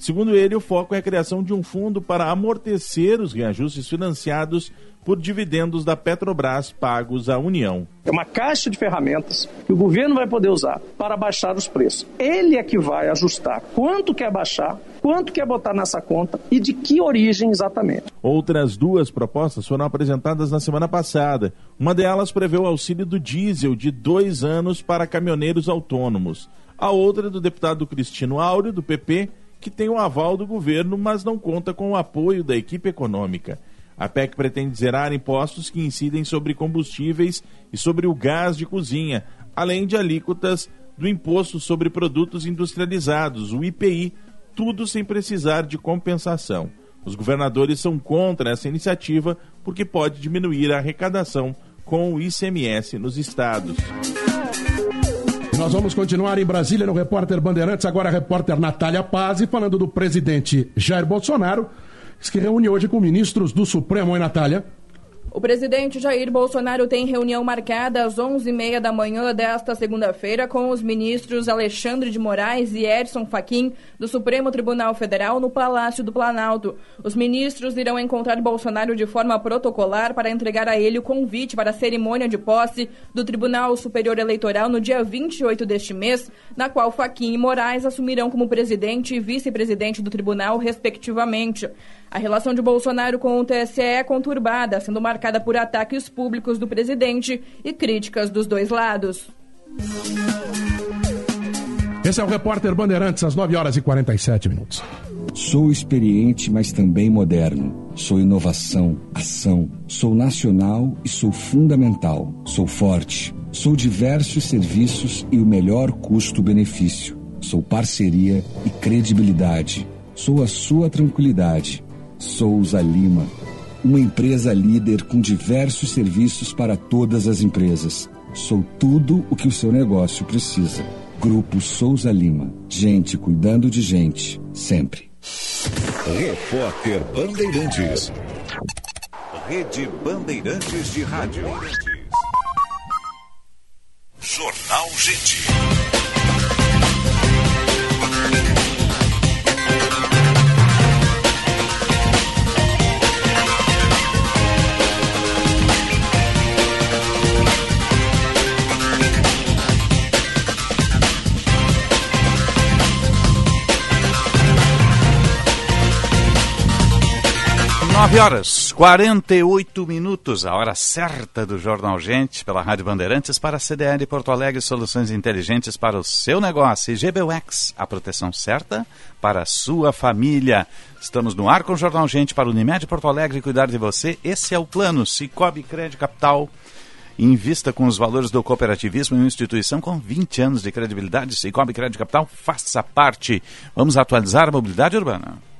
Segundo ele, o foco é a criação de um fundo para amortecer os reajustes financiados por dividendos da Petrobras pagos à União. É uma caixa de ferramentas que o governo vai poder usar para baixar os preços. Ele é que vai ajustar quanto quer baixar, quanto quer botar nessa conta e de que origem exatamente. Outras duas propostas foram apresentadas na semana passada. Uma delas prevê o auxílio do diesel de dois anos para caminhoneiros autônomos. A outra é do deputado Cristino Áureo, do PP, que tem o aval do governo, mas não conta com o apoio da equipe econômica. A PEC pretende zerar impostos que incidem sobre combustíveis e sobre o gás de cozinha, além de alíquotas do Imposto sobre Produtos Industrializados, o IPI, tudo sem precisar de compensação. Os governadores são contra essa iniciativa porque pode diminuir a arrecadação com o ICMS nos estados. Nós vamos continuar em Brasília no Repórter Bandeirantes, agora a repórter Natália Paz, falando do presidente Jair Bolsonaro que reúne hoje com ministros do Supremo, hein, Natália? O presidente Jair Bolsonaro tem reunião marcada às 11h30 da manhã desta segunda-feira com os ministros Alexandre de Moraes e Edson Fachin do Supremo Tribunal Federal no Palácio do Planalto. Os ministros irão encontrar Bolsonaro de forma protocolar para entregar a ele o convite para a cerimônia de posse do Tribunal Superior Eleitoral no dia 28 deste mês, na qual Fachin e Moraes assumirão como presidente e vice-presidente do tribunal, respectivamente. A relação de Bolsonaro com o TSE é conturbada, sendo marcada por ataques públicos do presidente e críticas dos dois lados. Esse é o repórter Bandeirantes, às 9 horas e 47 minutos. Sou experiente, mas também moderno. Sou inovação, ação. Sou nacional e sou fundamental. Sou forte. Sou diversos serviços e o melhor custo-benefício. Sou parceria e credibilidade. Sou a sua tranquilidade. Souza Lima, uma empresa líder com diversos serviços para todas as empresas. Sou tudo o que o seu negócio precisa. Grupo Souza Lima. Gente cuidando de gente, sempre. Repórter Bandeirantes. Rede Bandeirantes de Rádio. Jornal Gente. Nove horas, 48 minutos, a hora certa do Jornal Gente, pela Rádio Bandeirantes, para a CDL Porto Alegre, soluções inteligentes para o seu negócio. E GBUX, a proteção certa para a sua família. Estamos no ar com o Jornal Gente para o Unimed Porto Alegre cuidar de você. Esse é o plano Cicobi Crédito Capital. Invista com os valores do cooperativismo em uma instituição com 20 anos de credibilidade. Cicobi Crédito Capital, faça parte. Vamos atualizar a mobilidade urbana.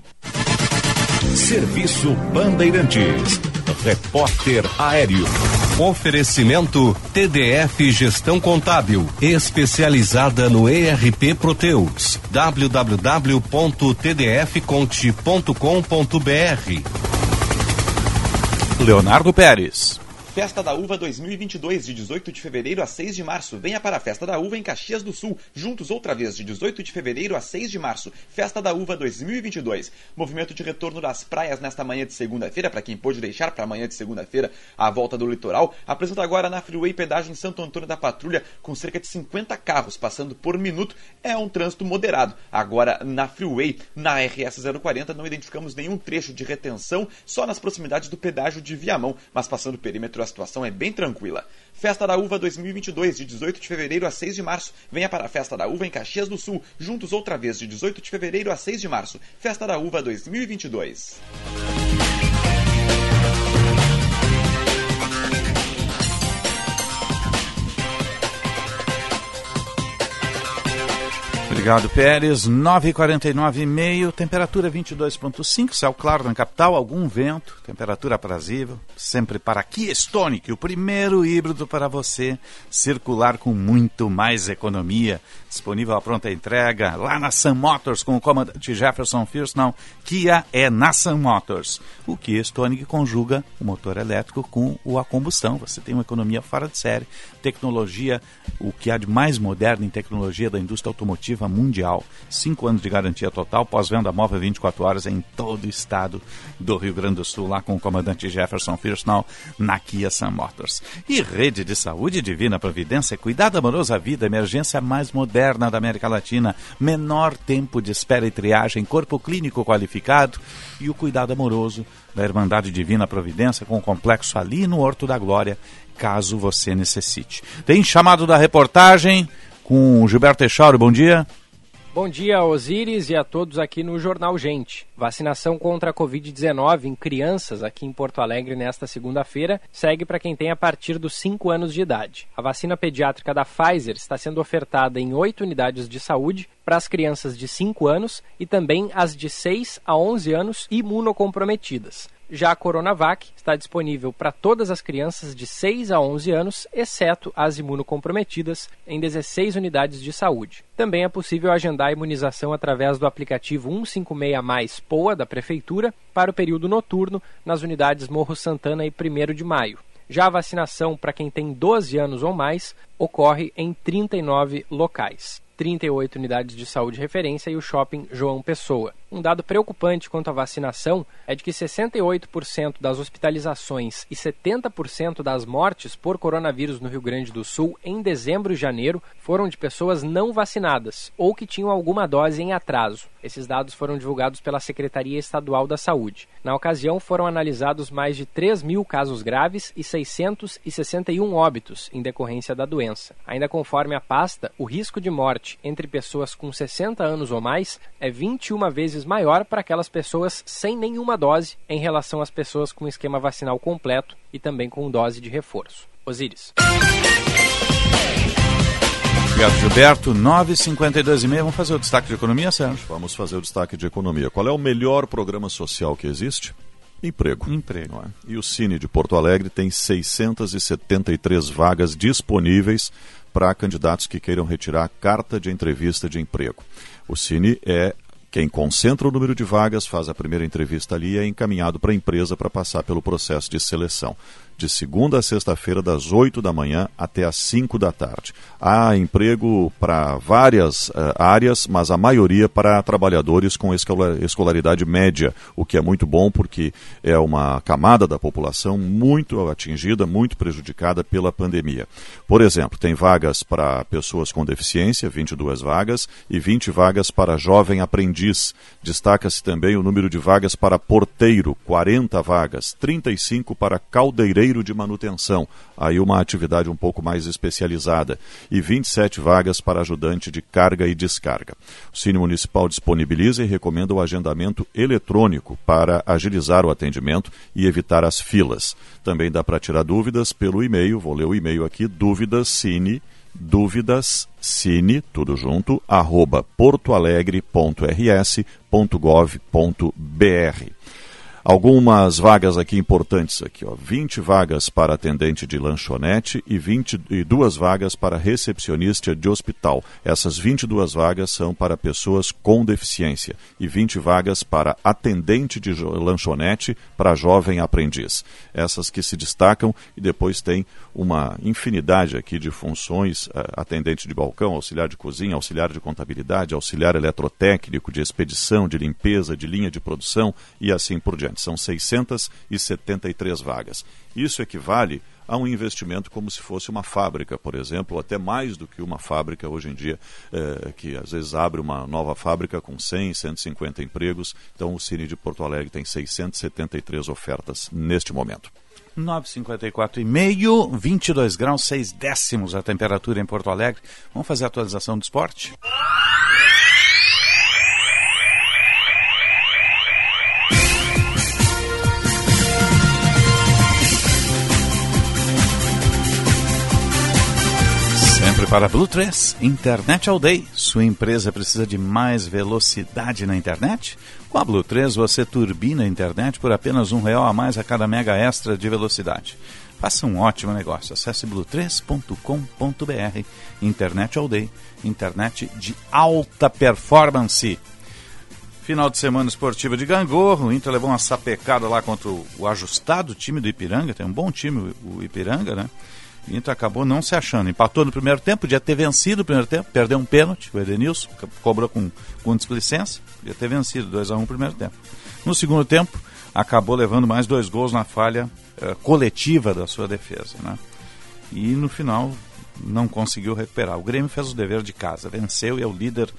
Serviço Bandeirantes. Repórter Aéreo. Oferecimento TDF Gestão Contábil, especializada no ERP Proteus. www.tdfconte.com.br. Leonardo Pérez. Festa da Uva 2022, de 18 de fevereiro a 6 de março. Venha para a Festa da Uva em Caxias do Sul. Juntos outra vez, de 18 de fevereiro a 6 de março. Festa da Uva 2022. Movimento de retorno das praias nesta manhã de segunda-feira, para quem pôde deixar para amanhã de segunda-feira a volta do litoral. Apresenta agora na Freeway pedágio em Santo Antônio da Patrulha, com cerca de 50 carros passando por minuto. É um trânsito moderado. Agora, na Freeway, na RS 040, não identificamos nenhum trecho de retenção, só nas proximidades do pedágio de Viamão, mas passando o perímetro a situação é bem tranquila. Festa da Uva 2022, de 18 de fevereiro a 6 de março. Venha para a Festa da Uva em Caxias do Sul, juntos outra vez, de 18 de fevereiro a 6 de março. Festa da Uva 2022. Obrigado, Pérez. 9h49,5, temperatura 22,5, céu claro na capital, algum vento, temperatura aprazível, sempre para Kia Stonic, o primeiro híbrido para você circular com muito mais economia. Disponível à pronta entrega lá na Sun Motors com o comandante Jefferson Fierce. Não, Kia é na Sun Motors. O Kia Stonic conjuga o motor elétrico com o a combustão. Você tem uma economia fora de série, tecnologia, o que há de mais moderno em tecnologia da indústria automotiva mundial. Cinco anos de garantia total, pós-venda móvel 24 horas em todo o estado do Rio Grande do Sul, lá com o comandante Jefferson Fierce, na Kia Sun Motors. E rede de saúde divina providência, cuidado amoroso à vida, emergência mais moderna da América Latina, menor tempo de espera e triagem, corpo clínico qualificado e o cuidado amoroso da Irmandade Divina Providência com o complexo ali no Horto da Glória, caso você necessite. Tem chamado da reportagem com Gilberto Echauro, bom dia. Bom dia, Osíris, e a todos aqui no Jornal Gente. Vacinação contra a Covid-19 em crianças aqui em Porto Alegre nesta segunda-feira segue para quem tem a partir dos 5 anos de idade. A vacina pediátrica da Pfizer está sendo ofertada em oito unidades de saúde para as crianças de 5 anos e também as de 6 a 11 anos imunocomprometidas. Já a Coronavac está disponível para todas as crianças de 6 a 11 anos, exceto as imunocomprometidas, em 16 unidades de saúde. Também é possível agendar a imunização através do aplicativo 156 Mais POA da Prefeitura para o período noturno nas unidades Morro Santana e 1 de Maio. Já a vacinação para quem tem 12 anos ou mais ocorre em 39 locais. 38 unidades de saúde referência e o shopping João Pessoa. Um dado preocupante quanto à vacinação é de que 68% das hospitalizações e 70% das mortes por coronavírus no Rio Grande do Sul em dezembro e janeiro foram de pessoas não vacinadas ou que tinham alguma dose em atraso. Esses dados foram divulgados pela Secretaria Estadual da Saúde. Na ocasião, foram analisados mais de 3 mil casos graves e 661 óbitos em decorrência da doença. Ainda conforme a pasta, o risco de morte entre pessoas com 60 anos ou mais é 21 vezes maior para aquelas pessoas sem nenhuma dose em relação às pessoas com esquema vacinal completo e também com dose de reforço. Osíris. Obrigado, Gilberto. 9h52 e meia. Vamos fazer o destaque de economia, Sérgio? Vamos fazer o destaque de economia. Qual é o melhor programa social que existe? Emprego. Emprego. É? E o Cine de Porto Alegre tem 673 vagas disponíveis para candidatos que queiram retirar a carta de entrevista de emprego. O Cine é quem concentra o número de vagas, faz a primeira entrevista ali e é encaminhado para a empresa para passar pelo processo de seleção de segunda a sexta-feira, das 8 da manhã até as 5 da tarde. Há emprego para várias uh, áreas, mas a maioria para trabalhadores com escolaridade média, o que é muito bom porque é uma camada da população muito atingida, muito prejudicada pela pandemia. Por exemplo, tem vagas para pessoas com deficiência, 22 vagas, e 20 vagas para jovem aprendiz. Destaca-se também o número de vagas para porteiro, 40 vagas, 35 para caldeireiro de manutenção, aí uma atividade um pouco mais especializada, e 27 vagas para ajudante de carga e descarga. O Cine Municipal disponibiliza e recomenda o agendamento eletrônico para agilizar o atendimento e evitar as filas. Também dá para tirar dúvidas pelo e-mail, vou ler o e-mail aqui, dúvidascine dúvidas cine, tudo junto, arroba portoalegre.rs.gov.br. Algumas vagas aqui importantes aqui, ó. 20 vagas para atendente de lanchonete e 22 vagas para recepcionista de hospital. Essas 22 vagas são para pessoas com deficiência e 20 vagas para atendente de lanchonete para jovem aprendiz. Essas que se destacam e depois tem uma infinidade aqui de funções, uh, atendente de balcão, auxiliar de cozinha, auxiliar de contabilidade, auxiliar eletrotécnico, de expedição, de limpeza, de linha de produção e assim por diante. São 673 vagas. Isso equivale a um investimento como se fosse uma fábrica, por exemplo, ou até mais do que uma fábrica hoje em dia, eh, que às vezes abre uma nova fábrica com 100, 150 empregos. Então o Cine de Porto Alegre tem 673 ofertas neste momento. 9,54 e meio, 22 graus, 6 décimos a temperatura em Porto Alegre. Vamos fazer a atualização do esporte? Sempre para Blue 3, Internet All Day. Sua empresa precisa de mais velocidade na internet? Com a Blue 3 você turbina a internet por apenas um real a mais a cada mega extra de velocidade. Faça um ótimo negócio. Acesse blue3.com.br. Internet All Day. Internet de alta performance. Final de semana esportiva de Gangorro. O Inter levou uma sapecada lá contra o ajustado time do Ipiranga. Tem um bom time o Ipiranga, né? O Inter acabou não se achando. Empatou no primeiro tempo, podia ter vencido o primeiro tempo, perdeu um pênalti, o Edenilson cobrou com, com displicência, podia ter vencido 2 a 1 um primeiro tempo. No segundo tempo, acabou levando mais dois gols na falha uh, coletiva da sua defesa. Né? E no final não conseguiu recuperar. O Grêmio fez o dever de casa, venceu e é o líder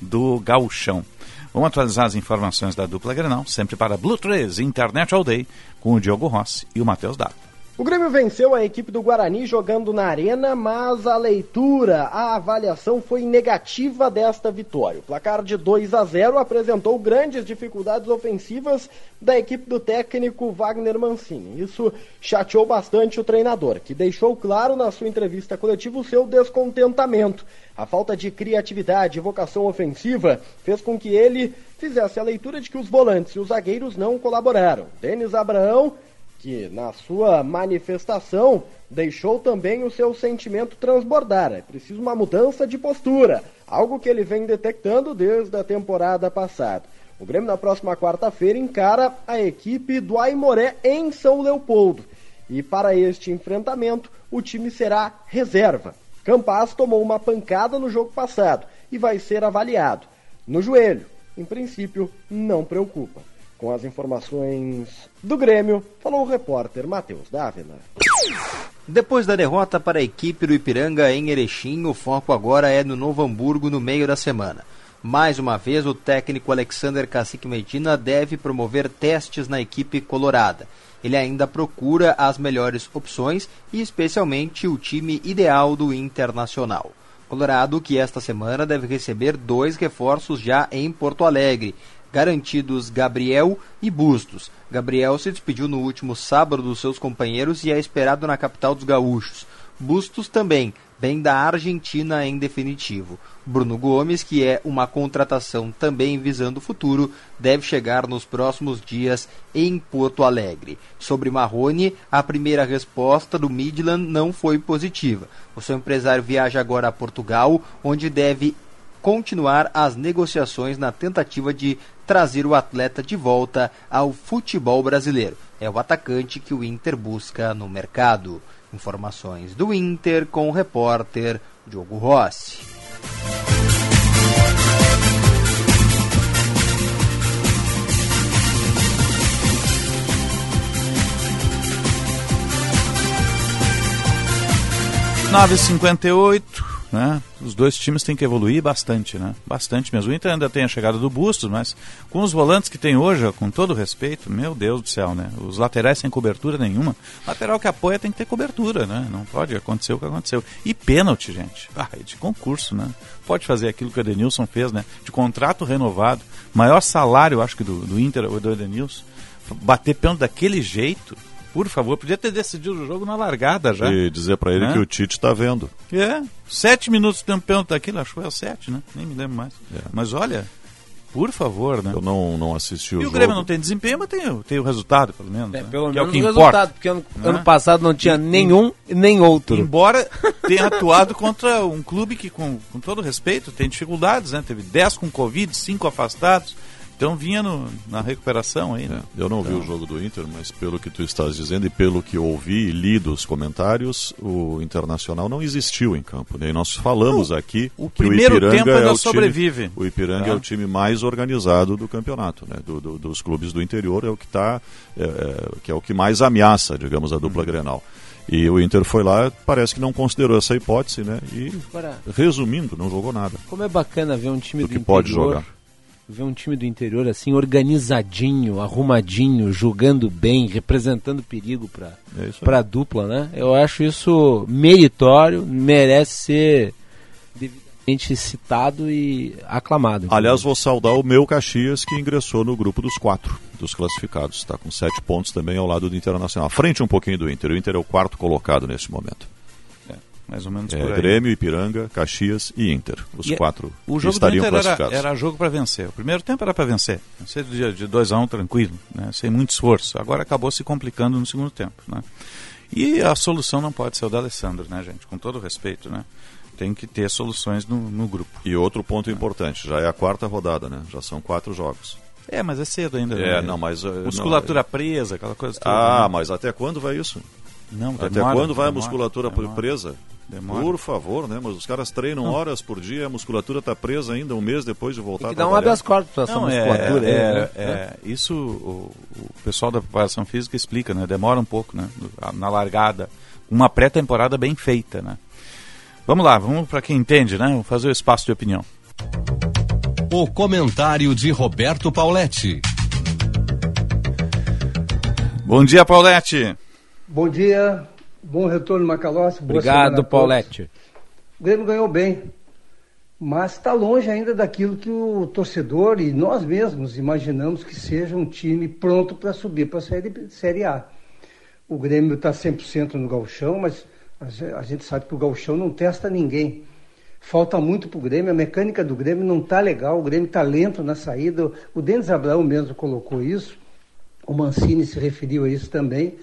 do gauchão. Vamos atualizar as informações da dupla Grenal, sempre para Blue 3 Internet All Day, com o Diogo Rossi e o Matheus Dado. O Grêmio venceu a equipe do Guarani jogando na arena, mas a leitura, a avaliação foi negativa desta vitória. O placar de 2 a 0 apresentou grandes dificuldades ofensivas da equipe do técnico Wagner Mancini. Isso chateou bastante o treinador, que deixou claro na sua entrevista coletiva o seu descontentamento. A falta de criatividade e vocação ofensiva fez com que ele fizesse a leitura de que os volantes e os zagueiros não colaboraram. Denis Abraão que na sua manifestação deixou também o seu sentimento transbordar. É preciso uma mudança de postura, algo que ele vem detectando desde a temporada passada. O Grêmio na próxima quarta-feira encara a equipe do Aimoré em São Leopoldo. E para este enfrentamento, o time será reserva. Campas tomou uma pancada no jogo passado e vai ser avaliado. No joelho, em princípio, não preocupa. Com as informações do Grêmio, falou o repórter Matheus Dávila. Depois da derrota para a equipe do Ipiranga em Erechim, o foco agora é no Novo Hamburgo no meio da semana. Mais uma vez, o técnico Alexander Cacique Medina deve promover testes na equipe colorada. Ele ainda procura as melhores opções e especialmente o time ideal do Internacional. Colorado que esta semana deve receber dois reforços já em Porto Alegre, garantidos Gabriel e Bustos. Gabriel se despediu no último sábado dos seus companheiros e é esperado na capital dos gaúchos. Bustos também, bem da Argentina em definitivo. Bruno Gomes, que é uma contratação também visando o futuro, deve chegar nos próximos dias em Porto Alegre. Sobre Marrone, a primeira resposta do Midland não foi positiva. O seu empresário viaja agora a Portugal, onde deve continuar as negociações na tentativa de trazer o atleta de volta ao futebol brasileiro. É o atacante que o Inter busca no mercado. Informações do Inter com o repórter Diogo Rossi. Nove cinquenta e oito né? Os dois times têm que evoluir bastante, né? Bastante mesmo. O Inter ainda tem a chegada do Bustos, mas com os volantes que tem hoje, com todo respeito, meu Deus do céu, né? Os laterais sem cobertura nenhuma. Lateral que apoia tem que ter cobertura, né? Não pode acontecer o que aconteceu. E pênalti, gente. Ah, é de concurso, né? Pode fazer aquilo que o Edenilson fez, né? De contrato renovado. Maior salário, acho que do, do Inter ou do Edenilson. Bater pênalti daquele jeito por favor, podia ter decidido o jogo na largada já. E dizer para ele né? que o Tite está vendo. É, sete minutos um pênalti daquilo, acho que foi sete, né? Nem me lembro mais. É. Mas olha, por favor, né? Eu não, não assisti o e jogo. E o Grêmio não tem desempenho, mas tem, tem o resultado, pelo menos. É, né? pelo que menos é o que o importa. resultado, porque ano, né? ano passado não tinha nenhum e nem outro. Embora [LAUGHS] tenha atuado contra um clube que, com, com todo respeito, tem dificuldades, né? Teve 10 com Covid, 5 afastados. Então vinha no, na recuperação aí, né? É, eu não então... vi o jogo do Inter, mas pelo que tu estás dizendo e pelo que ouvi e li dos comentários, o Internacional não existiu em campo. Né? E nós falamos aqui o que primeiro o Ipiranga tempo é ainda o sobrevive. Time, o Ipiranga é Tá. o time mais organizado do campeonato, né? Do, do, dos clubes do interior é o que tá, é, é, que é o que mais ameaça, digamos, a dupla Uhum. Grenal. E o Inter foi lá, parece que não considerou essa hipótese, né? E Agora- resumindo, não jogou nada. Como é bacana ver um time Do do, que interior. pode jogar. Ver um time do interior assim, organizadinho, arrumadinho, jogando bem, representando perigo para É a dupla, né? Eu acho isso meritório, merece ser devidamente citado e aclamado. Aliás, vou saudar o meu Caxias, que ingressou no grupo dos quatro, dos classificados. Está com sete pontos também ao lado do Internacional. À frente um pouquinho do Inter. O Inter é o quarto colocado nesse momento. Mais ou menos É, por aí. Grêmio, Ipiranga, Caxias e Inter. Os E quatro O jogo estariam Inter era, classificados. era jogo para vencer. O primeiro tempo era para vencer. Vencer de, de 2 a 1 um, tranquilo, né? sem muito esforço. Agora acabou se complicando no segundo tempo. Né? E a solução não pode ser o da Alessandro, né, gente? Com todo respeito, né? Tem que ter soluções no, no grupo. E outro ponto importante, já é a quarta rodada, né? Já são quatro jogos. É, mas é cedo ainda. É, né? não, mas... uh, Musculatura não, presa, aquela coisa toda. Ah, né? mas até quando vai isso? Não, Até demora, quando vai a musculatura demora. presa? Demora. Por favor, né? Mas os caras treinam Não. horas por dia, a musculatura está presa ainda um mês depois de voltar Tem que a dar um trabalhar. habeas corpus para essa Não, é, musculatura aí, é, né? é, isso o, o pessoal da preparação física explica, né? Demora um pouco, né? Na largada. Uma pré-temporada bem feita, né? Vamos lá, vamos para quem entende, né? Vamos fazer o espaço de opinião. O comentário de Roberto Pauletti. Bom dia, Paulette. Bom dia, bom retorno Macalossi. Obrigado. Paulette. O Grêmio ganhou bem, mas está longe ainda daquilo que o torcedor e nós mesmos imaginamos que seja um time pronto para subir para a série, série A. O Grêmio está 100% no galchão, mas a gente sabe que o galchão não testa ninguém. Falta muito para o Grêmio, a mecânica do Grêmio não está legal, o Grêmio está lento na saída. O Denis Abraão mesmo colocou isso, o Mancini se referiu a isso também.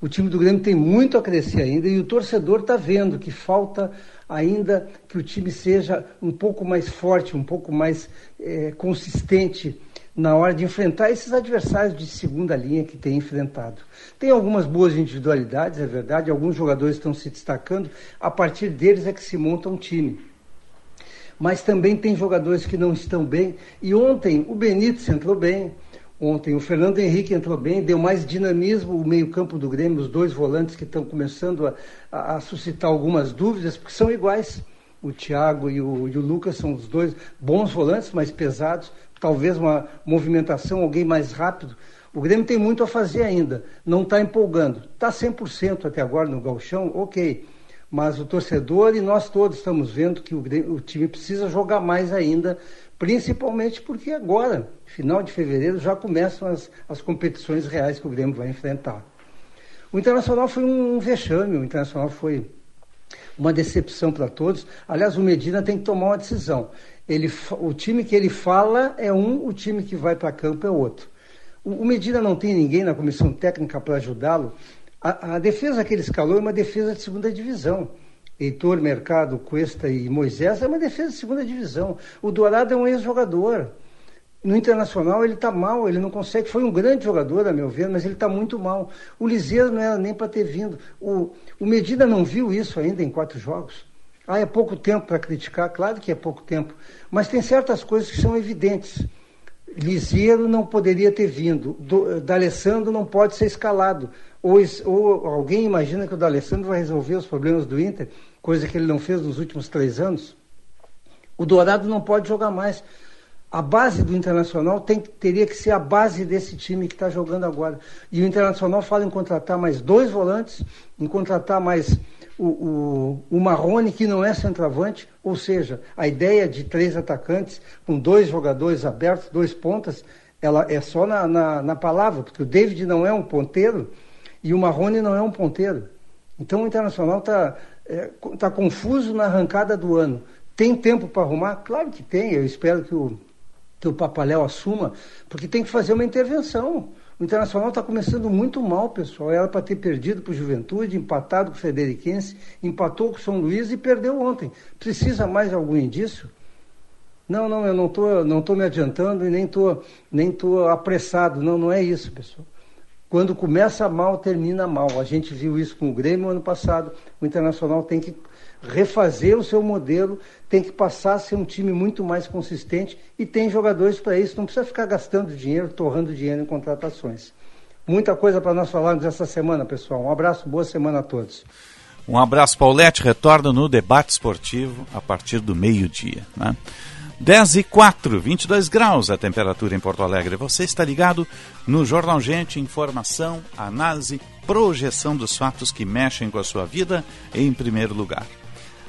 O time do Grêmio tem muito a crescer ainda e o torcedor está vendo que falta ainda que o time seja um pouco mais forte, um pouco mais eh, consistente na hora de enfrentar esses adversários de segunda linha que tem enfrentado. Tem algumas boas individualidades, é verdade, alguns jogadores estão se destacando, a partir deles é que se monta um time mas também tem jogadores que não estão bem. E ontem o Benítez entrou bem, ontem o Fernando Henrique entrou bem, deu mais dinamismo o meio-campo do Grêmio, os dois volantes que estão começando a, a- a suscitar algumas dúvidas, porque são iguais. O Thiago e o, e o Lucas são os dois bons volantes, mais pesados, talvez uma movimentação, alguém mais rápido. O Grêmio tem muito a fazer ainda, não está empolgando. Está 100% até agora no galchão, ok. Mas o torcedor e nós todos estamos vendo que o, Grêmio- o time precisa jogar mais ainda, principalmente porque agora, final de fevereiro, já começam as, as competições reais que o Grêmio vai enfrentar. O Internacional foi um vexame, o Internacional foi uma decepção para todos. Aliás, o Medina tem que tomar uma decisão. Ele, o time que ele fala é um, o time que vai para campo é outro. O, o Medina não tem ninguém na comissão técnica para ajudá-lo. A, a defesa que ele escalou é uma defesa de segunda divisão. Heitor, Mercado, Cuesta e Moisés é uma defesa de segunda divisão. O Dourado é um ex-jogador. No Internacional ele está mal, ele não consegue. Foi um grande jogador, a meu ver, mas ele está muito mal. O Liseiro não era nem para ter vindo. O, o Medina não viu isso ainda em quatro jogos. Ah, é pouco tempo para criticar, claro que é pouco tempo. Mas tem certas coisas que são evidentes. Liseiro não poderia ter vindo. Do, D'Alessandro não pode ser escalado. Ou, ou alguém imagina que o D'Alessandro vai resolver os problemas do Inter, coisa que ele não fez nos últimos três anos. O Dourado não pode jogar mais. A base do Internacional tem, teria que ser a base desse time que está jogando agora. E o Internacional fala em contratar mais dois volantes, em contratar mais o, o, o Marrone, que não é centroavante, ou seja, a ideia de três atacantes com dois jogadores abertos, dois pontas, ela é só na, na, na palavra, porque o David não é um ponteiro e o Marrone não é um ponteiro. Então o Internacional está é, tá confuso na arrancada do ano. Tem tempo para arrumar? Claro que tem. Eu espero que o, que o Papaléu assuma, porque tem que fazer uma intervenção. O Internacional está começando muito mal, pessoal. Era para ter perdido para o Juventude, empatado com o Frederiquense, empatou com o São Luís e perdeu ontem. Precisa mais algum indício? Não, não, eu não estou não tô me adiantando e nem estou nem tô apressado. Não, não é isso, pessoal. Quando começa mal, termina mal. A gente viu isso com o Grêmio ano passado. O Internacional tem que refazer o seu modelo, tem que passar a ser um time muito mais consistente e tem jogadores para isso. Não precisa ficar gastando dinheiro, torrando dinheiro em contratações. Muita coisa para nós falarmos essa semana, pessoal. Um abraço, boa semana a todos. Um abraço, Paulette. Retorna no debate esportivo a partir do meio-dia. Né? 10 e 4, 22 graus a temperatura em Porto Alegre. Você está ligado no Jornal Gente, informação, análise, projeção dos fatos que mexem com a sua vida em primeiro lugar.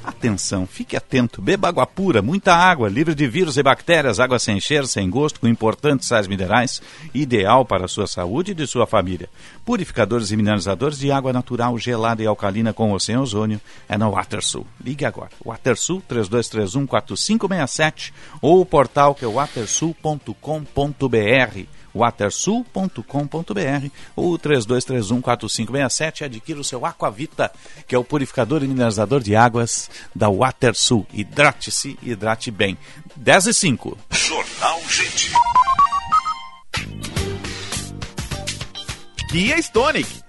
Atenção, fique atento, beba água pura, muita água, livre de vírus e bactérias, água sem cheiro, sem gosto, com importantes sais minerais, ideal para a sua saúde e de sua família. Purificadores e mineralizadores de água natural, gelada e alcalina com ou sem ozônio é na WaterSul. Ligue agora, WaterSul 3231 4567 ou o portal que é watersul.com.br watersul.com.br ou 32314567 adquira o seu Aquavita, que é o purificador e mineralizador de águas da WaterSul. Hidrate-se, hidrate bem. 10 e 5. Jornal Gente. Kia Stonic.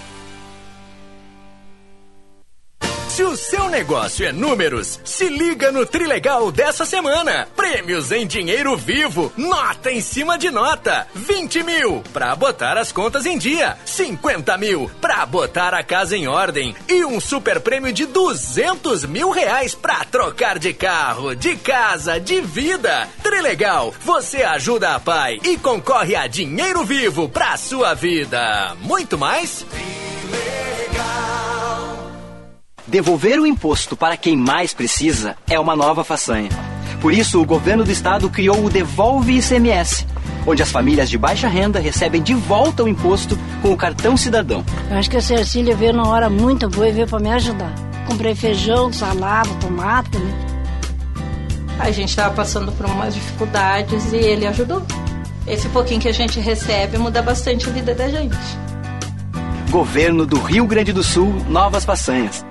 Seu negócio é números, se liga no Trilegal dessa semana. Prêmios em dinheiro vivo, nota em cima de nota. 20 mil pra botar as contas em dia. 50 mil pra botar a casa em ordem. E um super prêmio de 200 mil reais pra trocar de carro, de casa, de vida. Trilegal, você ajuda a pai e concorre a dinheiro vivo pra sua vida. Muito mais? Devolver o imposto para quem mais precisa é uma nova façanha. Por isso, o governo do estado criou o Devolve ICMS, onde as famílias de baixa renda recebem de volta o imposto com o cartão cidadão. Eu acho que a Cecília veio numa hora muito boa e veio para me ajudar. Comprei feijão, salada, tomate, né? A gente estava passando por umas dificuldades e ele ajudou. Esse pouquinho que a gente recebe muda bastante a vida da gente. Governo do Rio Grande do Sul, novas façanhas.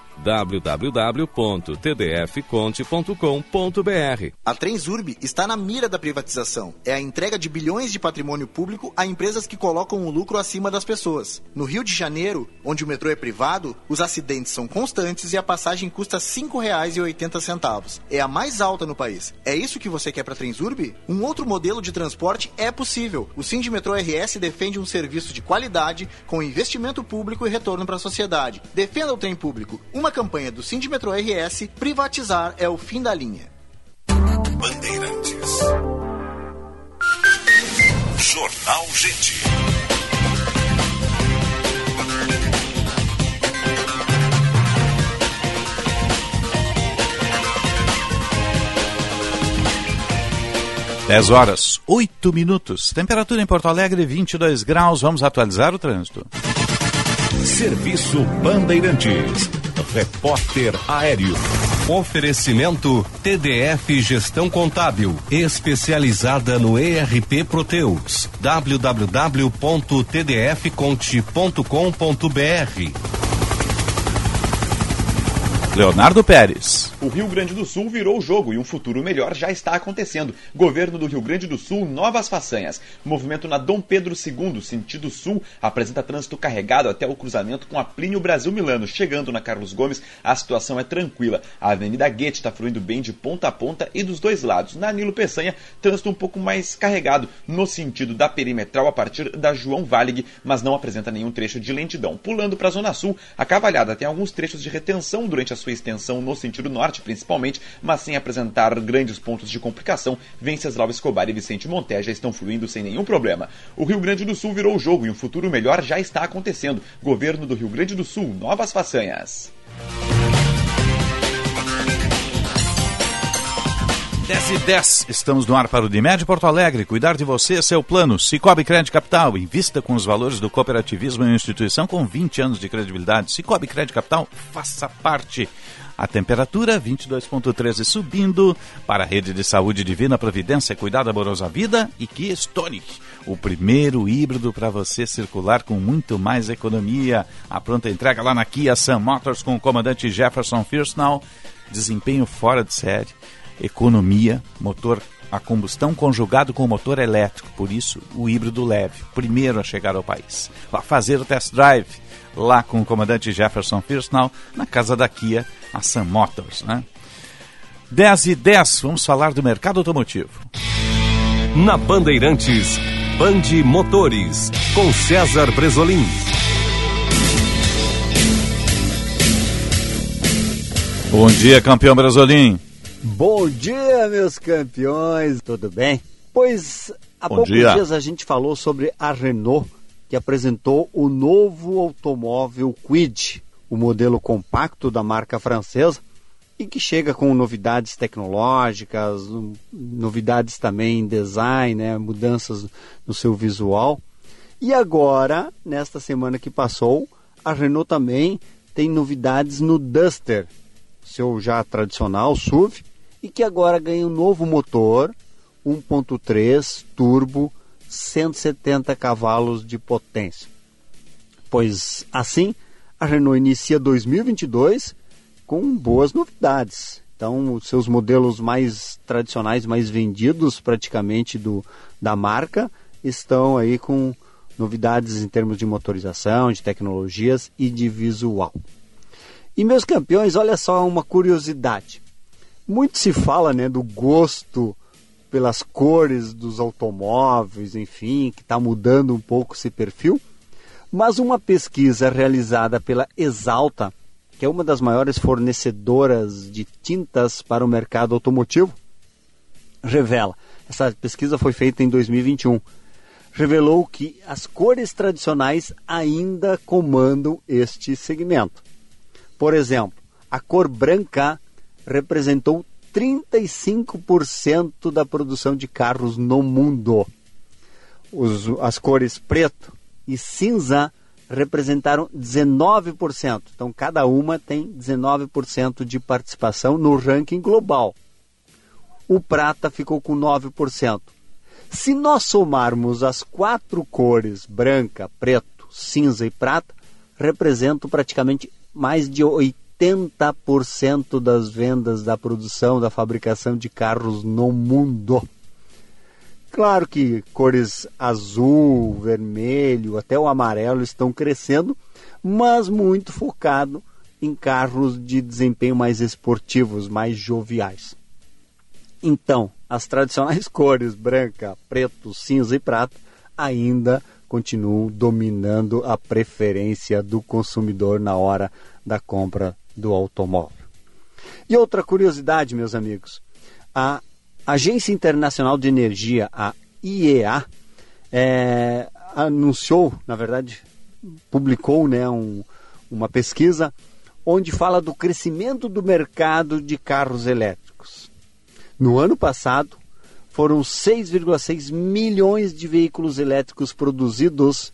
www.tdfconte.com.br. A Transurb está na mira da privatização. É a entrega de bilhões de patrimônio público a empresas que colocam o lucro acima das pessoas. No Rio de Janeiro, onde o metrô é privado, os acidentes são constantes e a passagem custa R$ 5,80. É a mais alta no país. É isso que você quer para a Transurb? Um outro modelo de transporte é possível. O Metrô RS defende um serviço de qualidade com investimento público e retorno para a sociedade. Defenda o trem público. Uma campanha do Metrô RS, privatizar é o fim da linha. Bandeirantes. Jornal Gente. Dez horas, oito minutos. Temperatura em Porto Alegre, 22 graus. Vamos atualizar o trânsito. Serviço Bandeirantes. Repórter Aéreo. Oferecimento TDF Gestão Contábil, especializada no ERP Proteus. www.tdfconte.com.br Leonardo Pérez. O Rio Grande do Sul virou o jogo e um futuro melhor já está acontecendo. Governo do Rio Grande do Sul, novas façanhas. Movimento na Dom Pedro II, sentido sul, apresenta trânsito carregado até o cruzamento com a Plínio Brasil Milano. Chegando na Carlos Gomes, a situação é tranquila. A Avenida Guete está fluindo bem de ponta a ponta e dos dois lados. Na Nilo Peçanha, trânsito um pouco mais carregado no sentido da perimetral a partir da João Valig, mas não apresenta nenhum trecho de lentidão. Pulando para a Zona Sul, a Cavalhada tem alguns trechos de retenção durante a sua extensão no sentido norte, principalmente, mas sem apresentar grandes pontos de complicação, Venceslau Escobar e Vicente Monté já estão fluindo sem nenhum problema. O Rio Grande do Sul virou o jogo e um futuro melhor já está acontecendo. Governo do Rio Grande do Sul, novas façanhas. 10 e 10, estamos no ar para o Dimed Porto Alegre. Cuidar de você é seu plano. Cicobi Crédito Capital, invista com os valores do cooperativismo em uma instituição com 20 anos de credibilidade. Cicobi Crédito Capital, faça parte. A temperatura 22.13 subindo para a rede de saúde Divina Providência, Cuidado Amorosa Vida e Kia Stonic. O primeiro híbrido para você circular com muito mais economia. A pronta entrega lá na Kia Sun Motors com o comandante Jefferson Firstnall. Desempenho fora de série economia, motor a combustão conjugado com motor elétrico, por isso o híbrido leve, primeiro a chegar ao país. Vá fazer o test drive lá com o comandante Jefferson Firstnall, na casa da Kia, a Sun Motors, né? 10 e 10, vamos falar do mercado automotivo. Na Bandeirantes, Bande Motores, com César Bresolim. Bom dia, campeão Bresolim. Bom dia, meus campeões, tudo bem? Pois há Bom poucos dia. dias a gente falou sobre a Renault, que apresentou o novo automóvel Kwid, o modelo compacto da marca francesa, e que chega com novidades tecnológicas, novidades também em design, né, mudanças no seu visual. E agora, nesta semana que passou, a Renault também tem novidades no Duster, seu já tradicional SUV, e que agora ganha um novo motor, 1.3 turbo, 170 cavalos de potência. Pois assim, a Renault inicia 2022 com boas novidades. Então, os seus modelos mais tradicionais, mais vendidos praticamente do, da marca, estão aí com novidades em termos de motorização, de tecnologias e de visual. E meus campeões, olha só uma curiosidade. Muito se fala né, do gosto pelas cores dos automóveis, enfim, que está mudando um pouco esse perfil. Mas uma pesquisa realizada pela Exalta, que é uma das maiores fornecedoras de tintas para o mercado automotivo, revela. Essa pesquisa foi feita em 2021. Revelou que as cores tradicionais ainda comandam este segmento. Por exemplo, a cor branca representou 35% da produção de carros no mundo. Os, as cores preto e cinza representaram 19%. Então, cada uma tem 19% de participação no ranking global. O prata ficou com 9%. Se nós somarmos as quatro cores, branca, preto, cinza e prata, representam praticamente mais de 80% das vendas da produção, da fabricação de carros no mundo. Claro que cores azul, vermelho, até o amarelo estão crescendo, mas muito focado em carros de desempenho mais esportivos, mais joviais. Então, as tradicionais [LAUGHS] cores branca, preto, cinza e prata ainda continuam dominando a preferência do consumidor na hora da compra do automóvel. E outra curiosidade, meus amigos, a Agência Internacional de Energia, a IEA, é, anunciou, na verdade, publicou né, um, uma pesquisa onde fala do crescimento do mercado de carros elétricos. No ano passado, foram 6,6 milhões de veículos elétricos produzidos,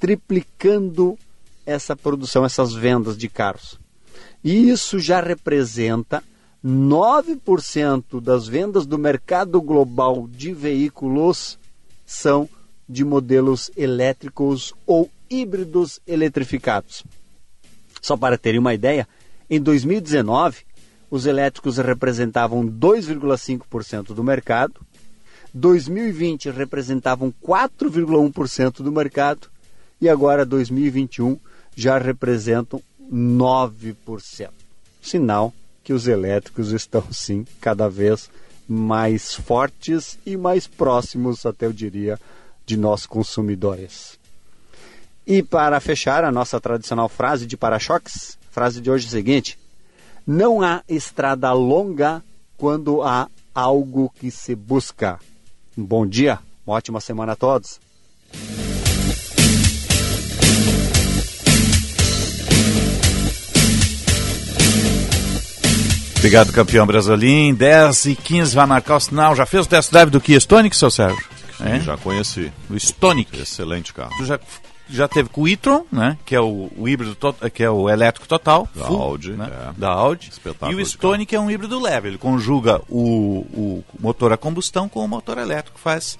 triplicando essa produção, essas vendas de carros. E isso já representa 9% das vendas do mercado global de veículos são de modelos elétricos ou híbridos eletrificados. Só para terem uma ideia, em 2019, os elétricos representavam 2,5% do mercado, 2020 representavam 4,1% do mercado e agora 2021 já representam 9%. Sinal que os elétricos estão sim cada vez mais fortes e mais próximos, até eu diria, de nós consumidores. E para fechar a nossa tradicional frase de para-choques, frase de hoje é a seguinte: Não há estrada longa quando há algo que se busca. Um bom dia, uma ótima semana a todos. Obrigado, campeão Brasolim. 10 e 15 vai marcar o sinal. Já fez o test drive do Kia Stonic, seu Sérgio? Sim, já conheci. O Stonic. Excelente carro. Tu já, já teve com o e-tron, né? Que é o, o híbrido, que é o elétrico total. Da full, Audi, né? é. Da Audi. Espetáculo E o Stonic é um híbrido leve. Ele conjuga o, o motor a combustão com o motor elétrico. Faz,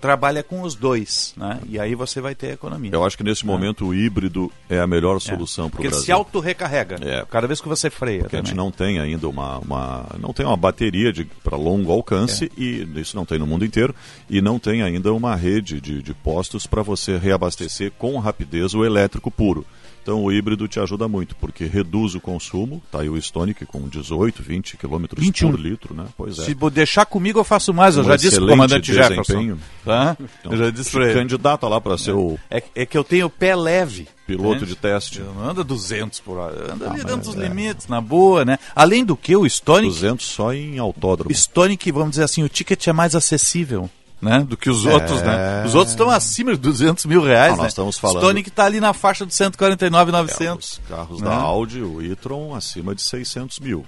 trabalha com os dois, né? E aí você vai ter economia. Eu acho que nesse momento o híbrido é a melhor solução para o Porque ele Brasil. se auto-recarrega. É. Cada vez que você freia. Porque a gente não tem ainda uma, uma não tem uma bateria para longo alcance É. e isso não tem no mundo inteiro e não tem ainda uma rede de, de postos para você reabastecer com rapidez o elétrico puro. Então o híbrido te ajuda muito porque reduz o consumo. Tá aí o Stonic com 18, 20 km 21. por litro, né? Pois é. Se deixar comigo, eu faço mais. Eu Um já disse pro comandante Jefferson. Tá? Então, eu já disse se pra ele. candidata lá para ser o É, é que eu tenho pé leve. piloto entende? de teste. Ando 200 por hora. Anda Ah, ali dentro dos é. limites, na boa, né? Além do que, o Stonic... 200 só em autódromo. Stonic, vamos dizer assim, o ticket é mais acessível. Né, do que os É. outros, né? Os outros estão acima de 200 mil reais, Não, né? nós estamos falando- Stonic está ali na faixa de 149,900. É, Carros né? da Audi, o e-tron, acima de 600 mil.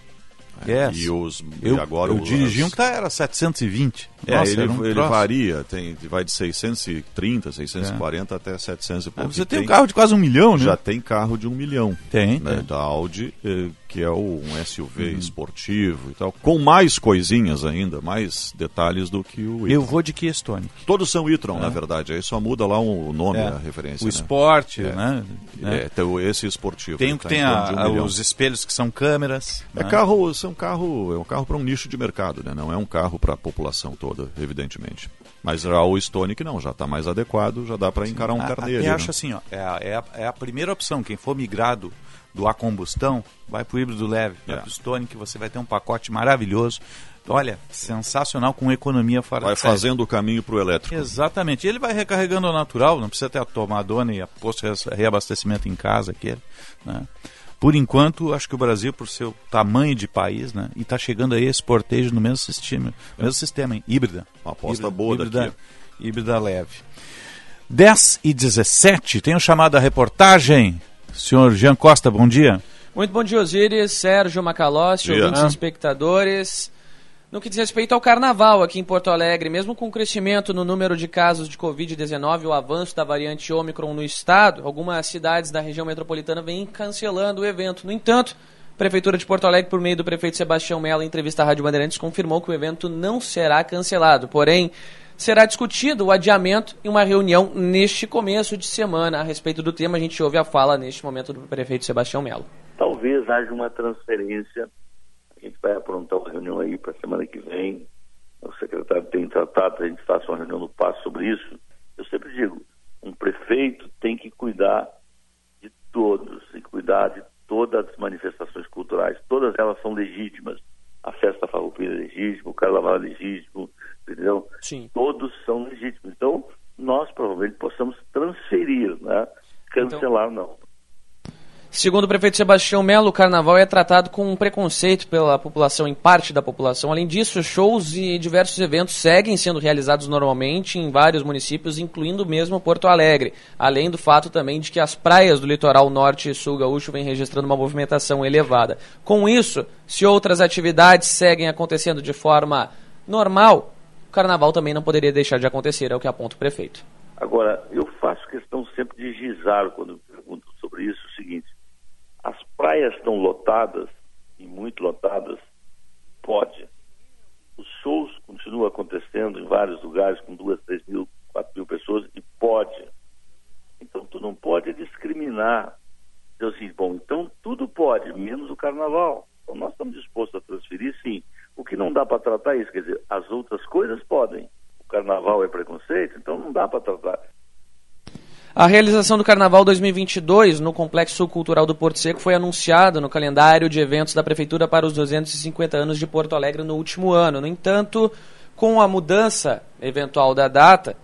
Yes. E os Eu, e agora eu os- dirigi um que tá, era 720. É, Nossa, ele, um ele varia, tem, vai de 630, 640 até 700 e pouco. É. Você E tem um carro de quase um milhão, né? Já tem carro de um milhão. Tem, né, tem. Da Audi, eh, que é um SUV esportivo e tal, com mais coisinhas ainda, mais detalhes do que o Eu e-tron. vou de Kia Stonic. Todos são e-tron, É. na verdade, aí só muda lá o nome, É. a referência. O né? esporte, É. né? É, tem esse esportivo. Tem que tá tem a- um a- os espelhos que são câmeras. É né? carro, são carro, é um carro para um nicho de mercado, né? Não é um carro para a população toda, evidentemente. Mas já o Stonic não, já está mais adequado, já dá para encarar um carneiro. Até né? acho assim, ó, é a, é, a, é a primeira opção. Quem for migrado do a combustão, vai pro híbrido leve, vai É. pro Stonic, você vai ter um pacote maravilhoso. Olha, sensacional, com economia fora Vai fazendo o caminho para o elétrico. Exatamente. Ele vai recarregando ao natural, não precisa ter a tomadona e a posto de reabastecimento em casa aquele, né? Por enquanto, acho que o Brasil, por seu tamanho de país, né, e está chegando aí esse portejo no mesmo sistema, mesmo sistema, hein? híbrida. Uma aposta híbrida, boa híbrida, daqui. Híbrida leve. 10 e 17, tem um chamado a reportagem. Senhor Jean Costa, bom dia. Muito bom dia, Osiris, Sérgio Macalossi, ouvintes Ah. e espectadores. No que diz respeito ao carnaval aqui em Porto Alegre, mesmo com o crescimento no número de casos de Covid-19 e o avanço da variante Ômicron no estado, algumas cidades da região metropolitana vêm cancelando o evento. No entanto, a Prefeitura de Porto Alegre, por meio do prefeito Sebastião Mello, em entrevista à Rádio Bandeirantes, confirmou que o evento não será cancelado. Porém, será discutido o adiamento em uma reunião neste começo de semana. A respeito do tema, a gente ouve a fala neste momento do prefeito Sebastião Mello. Talvez haja uma transferência. A gente vai aprontar uma reunião aí para a semana que vem. O secretário tem tratado, a gente faça uma reunião no passo sobre isso. Eu sempre digo, um prefeito tem que cuidar de todos, que cuidar de todas as manifestações culturais. Todas elas são legítimas. A festa farroupilha é legítima, o carnaval é legítimo, entendeu? Sim. Todos são legítimos. Então, nós provavelmente possamos transferir, né? Cancelar não. Segundo o prefeito Sebastião Melo, o carnaval é tratado com um preconceito pela população, em parte da população. Além disso, shows e diversos eventos seguem sendo realizados normalmente em vários municípios, incluindo mesmo Porto Alegre. Além do fato também de que as praias do litoral norte e sul gaúcho vêm registrando uma movimentação elevada. Com isso, se outras atividades seguem acontecendo de forma normal, o carnaval também não poderia deixar de acontecer, é o que aponta o prefeito. Agora, eu faço questão sempre de gizar quando me perguntam sobre isso o seguinte: as praias estão lotadas, e muito lotadas, pode. Os shows continuam acontecendo em vários lugares com duas, três mil, quatro mil pessoas, e pode. Então, tu não pode discriminar. Dizer assim, bom, então tudo pode, menos o carnaval. Então, nós estamos dispostos a transferir, sim. O que não dá para tratar é isso, quer dizer, as outras coisas podem. O carnaval é preconceito, então não dá para tratar. A realização do Carnaval 2022 no Complexo Cultural do Porto Seco foi anunciada no calendário de eventos da Prefeitura para os 250 anos de Porto Alegre no último ano. No entanto, com a mudança eventual da data,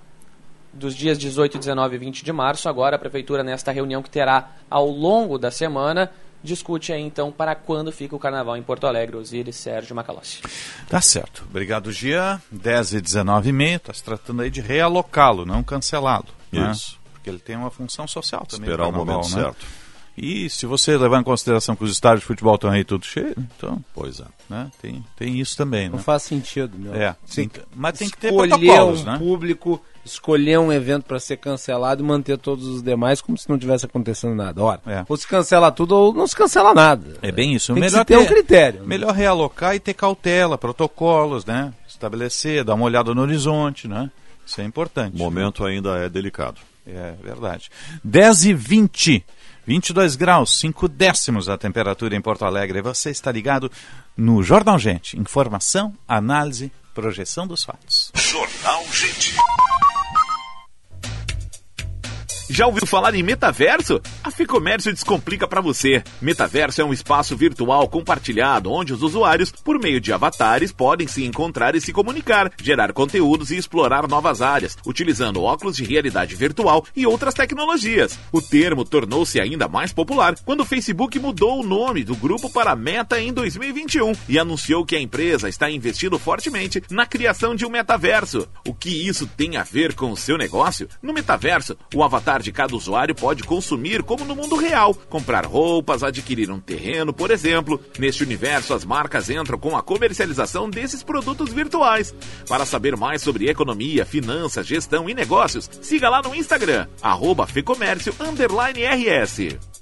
dos dias 18, 19 e 20 de março, agora a Prefeitura, nesta reunião que terá ao longo da semana, discute aí então para quando fica o Carnaval em Porto Alegre. Osiris Sérgio Macalossi. Tá certo. Obrigado, Gia. 10 e 19 e meio. Está se tratando aí de realocá-lo, não cancelá-lo. né? Porque ele tem uma função social também. Esperar o momento né? certo. E se você levar em consideração que os estádios de futebol estão aí tudo cheio, então, pois é. Né, tem, tem isso também. Não né? faz sentido, meu. É, Sim. mas tem que ter escolher protocolos, um né? público, escolher um evento para ser cancelado e manter todos os demais como se não tivesse acontecendo nada. Ora, ou se cancela tudo ou não se cancela nada. É bem isso. Tem que melhor se ter um critério. Melhor realocar e ter cautela, protocolos, né? Estabelecer, dar uma olhada no horizonte, né? Isso é importante. O momento ainda é delicado. É verdade. 10 e 20. 22 graus, 5 décimos a temperatura em Porto Alegre. Você está ligado no Jornal Gente. Informação, análise, projeção dos fatos. Jornal Gente. Já ouviu falar em metaverso? A Ficomércio descomplica para você. Metaverso é um espaço virtual compartilhado onde os usuários, por meio de avatares, podem se encontrar e se comunicar, gerar conteúdos e explorar novas áreas, utilizando óculos de realidade virtual e outras tecnologias. O termo tornou-se ainda mais popular quando o Facebook mudou o nome do grupo para Meta em 2021 e anunciou que a empresa está investindo fortemente na criação de um metaverso. O que isso tem a ver com o seu negócio? No metaverso, o avatar de cada usuário pode consumir como no mundo real, comprar roupas, adquirir um terreno, por exemplo. Neste universo, as marcas entram com a comercialização desses produtos virtuais. Para saber mais sobre economia, finanças, gestão e negócios, siga lá no Instagram, arroba Fecomércio RS.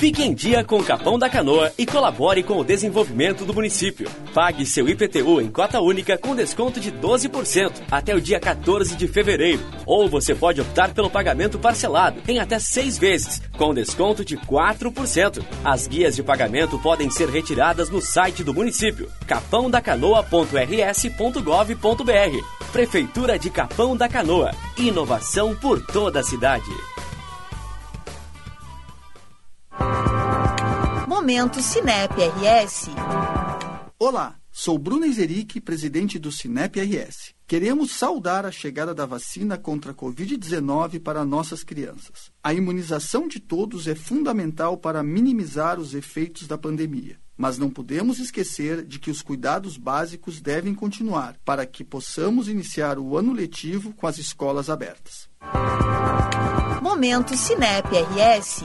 Fique em dia com Capão da Canoa e colabore com o desenvolvimento do município. Pague seu IPTU em cota única com desconto de 12% até o dia 14 de fevereiro. Ou você pode optar pelo pagamento parcelado em até seis vezes, com desconto de 4%. As guias de pagamento podem ser retiradas no site do município, capãodacanoa.rs.gov.br. Prefeitura de Capão da Canoa. Inovação por toda a cidade. Momento Cinep RS. Olá, sou Bruno Izeric, presidente do Cinep RS. Queremos saudar a chegada da vacina contra a Covid-19 para nossas crianças. A imunização de todos é fundamental para minimizar os efeitos da pandemia. Mas não podemos esquecer de que os cuidados básicos devem continuar para que possamos iniciar o ano letivo com as escolas abertas. Momento Cinep RS.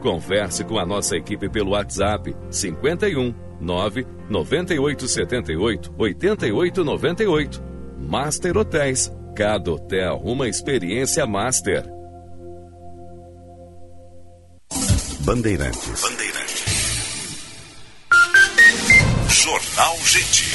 Converse com a nossa equipe pelo WhatsApp 51 9 98 78 88 98. Master Hotéis. Cada hotel uma experiência master. Bandeirantes. Jornal Gente.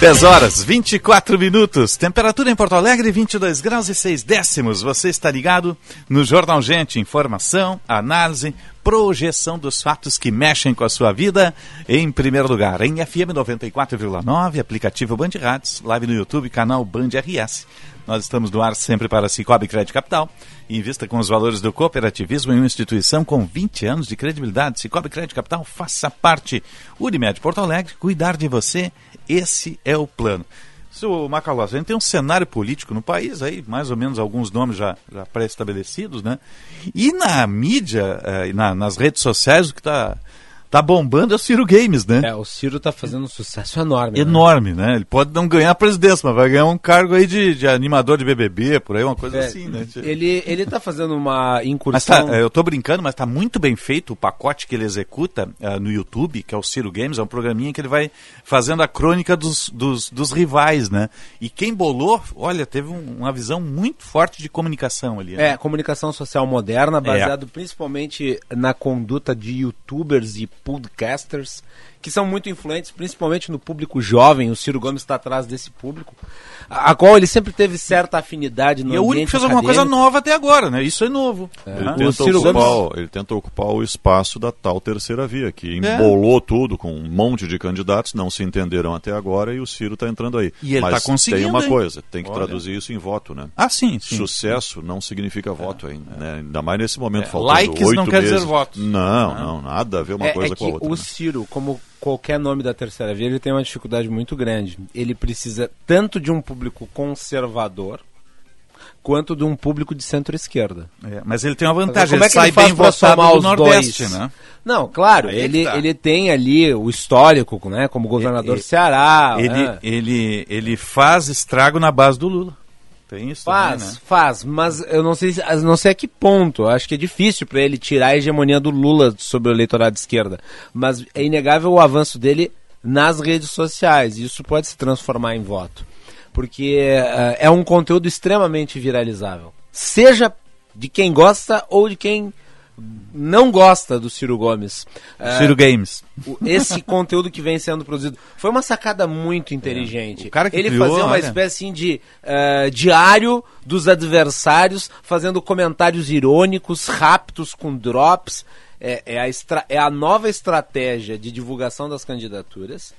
Dez horas, 24 minutos. Temperatura em Porto Alegre, 22 graus e 6 décimos. Você está ligado no Jornal Gente. Informação, análise, projeção dos fatos que mexem com a sua vida. Em primeiro lugar, em FM 94,9, aplicativo Band Rádios, live no YouTube, canal Band RS. Nós estamos no ar sempre para Cicobi Crédito Capital. Invista com os valores do cooperativismo em uma instituição com 20 anos de credibilidade. Cicobi Crédito Capital, faça parte. Unimed Porto Alegre, cuidar de você, esse é o plano. Seu Macalós, a gente tem um cenário político no país aí, mais ou menos alguns nomes já, já pré-estabelecidos, né? E na mídia, eh, na- nas redes sociais, o que está tá bombando é o Ciro Games, né? É, o Ciro tá fazendo um sucesso enorme. né? Enorme, né? Ele pode não ganhar a presidência, mas vai ganhar um cargo aí de, de animador de BBB, por aí, uma coisa É, assim, né? Ele, ele tá fazendo uma Mas incursão. tá, eu tô brincando, mas tá muito bem feito o pacote que ele executa ah, no YouTube, que é o Ciro Games, é um programinha que ele vai fazendo a crônica dos, dos, dos rivais, né? E quem bolou, olha, teve um- uma visão muito forte de comunicação ali. né? É, comunicação social moderna, baseado principalmente na conduta de youtubers e podcasters, que são muito influentes, principalmente no público jovem. O Ciro Gomes está atrás desse público, a, a qual ele sempre teve certa afinidade no E é o único que fez alguma coisa nova até agora, né? Isso é novo. Ele, né? tenta ocupar, ele tenta ocupar o espaço da tal terceira via, que É. embolou tudo com um monte de candidatos, não se entenderam até agora e o Ciro está entrando aí. E ele Mas tá conseguindo, tem uma hein? coisa, tem que Olha. traduzir isso em voto, né? Ah, sim, sim. Sucesso não significa voto ainda, né? Ainda mais nesse momento, É, faltando likes oito não quer dizer meses. votos. Não, não, nada a ver uma é, coisa é com a que outra. o né? Ciro, como qualquer nome da terceira via, ele tem uma dificuldade muito grande. Ele precisa tanto de um público conservador quanto de um público de centro-esquerda. É, mas ele tem uma vantagem, Como é ele que sai ele faz bem votado os Nordeste, dois? né? Não, claro, Aí é que ele, tá. ele tem ali o histórico, né, como governador do Ceará. Ele, né? ele, ele faz estrago na base do Lula. Tem isso Faz, também, né? faz, mas eu não sei, não sei a que ponto. Eu acho que é difícil para ele tirar a hegemonia do Lula sobre o eleitorado de esquerda. Mas é inegável o avanço dele nas redes sociais. e Isso pode se transformar em voto. Porque eh, é um conteúdo extremamente viralizável. Seja de quem gosta ou de quem não gosta do Ciro Gomes. Eh, Ciro Games. esse conteúdo que vem sendo produzido foi uma sacada muito inteligente. O cara que Ele criou, fazia uma olha. espécie de eh, diário dos adversários, fazendo comentários irônicos, rápidos, com drops. É, é a estra- é a nova estratégia de divulgação das candidaturas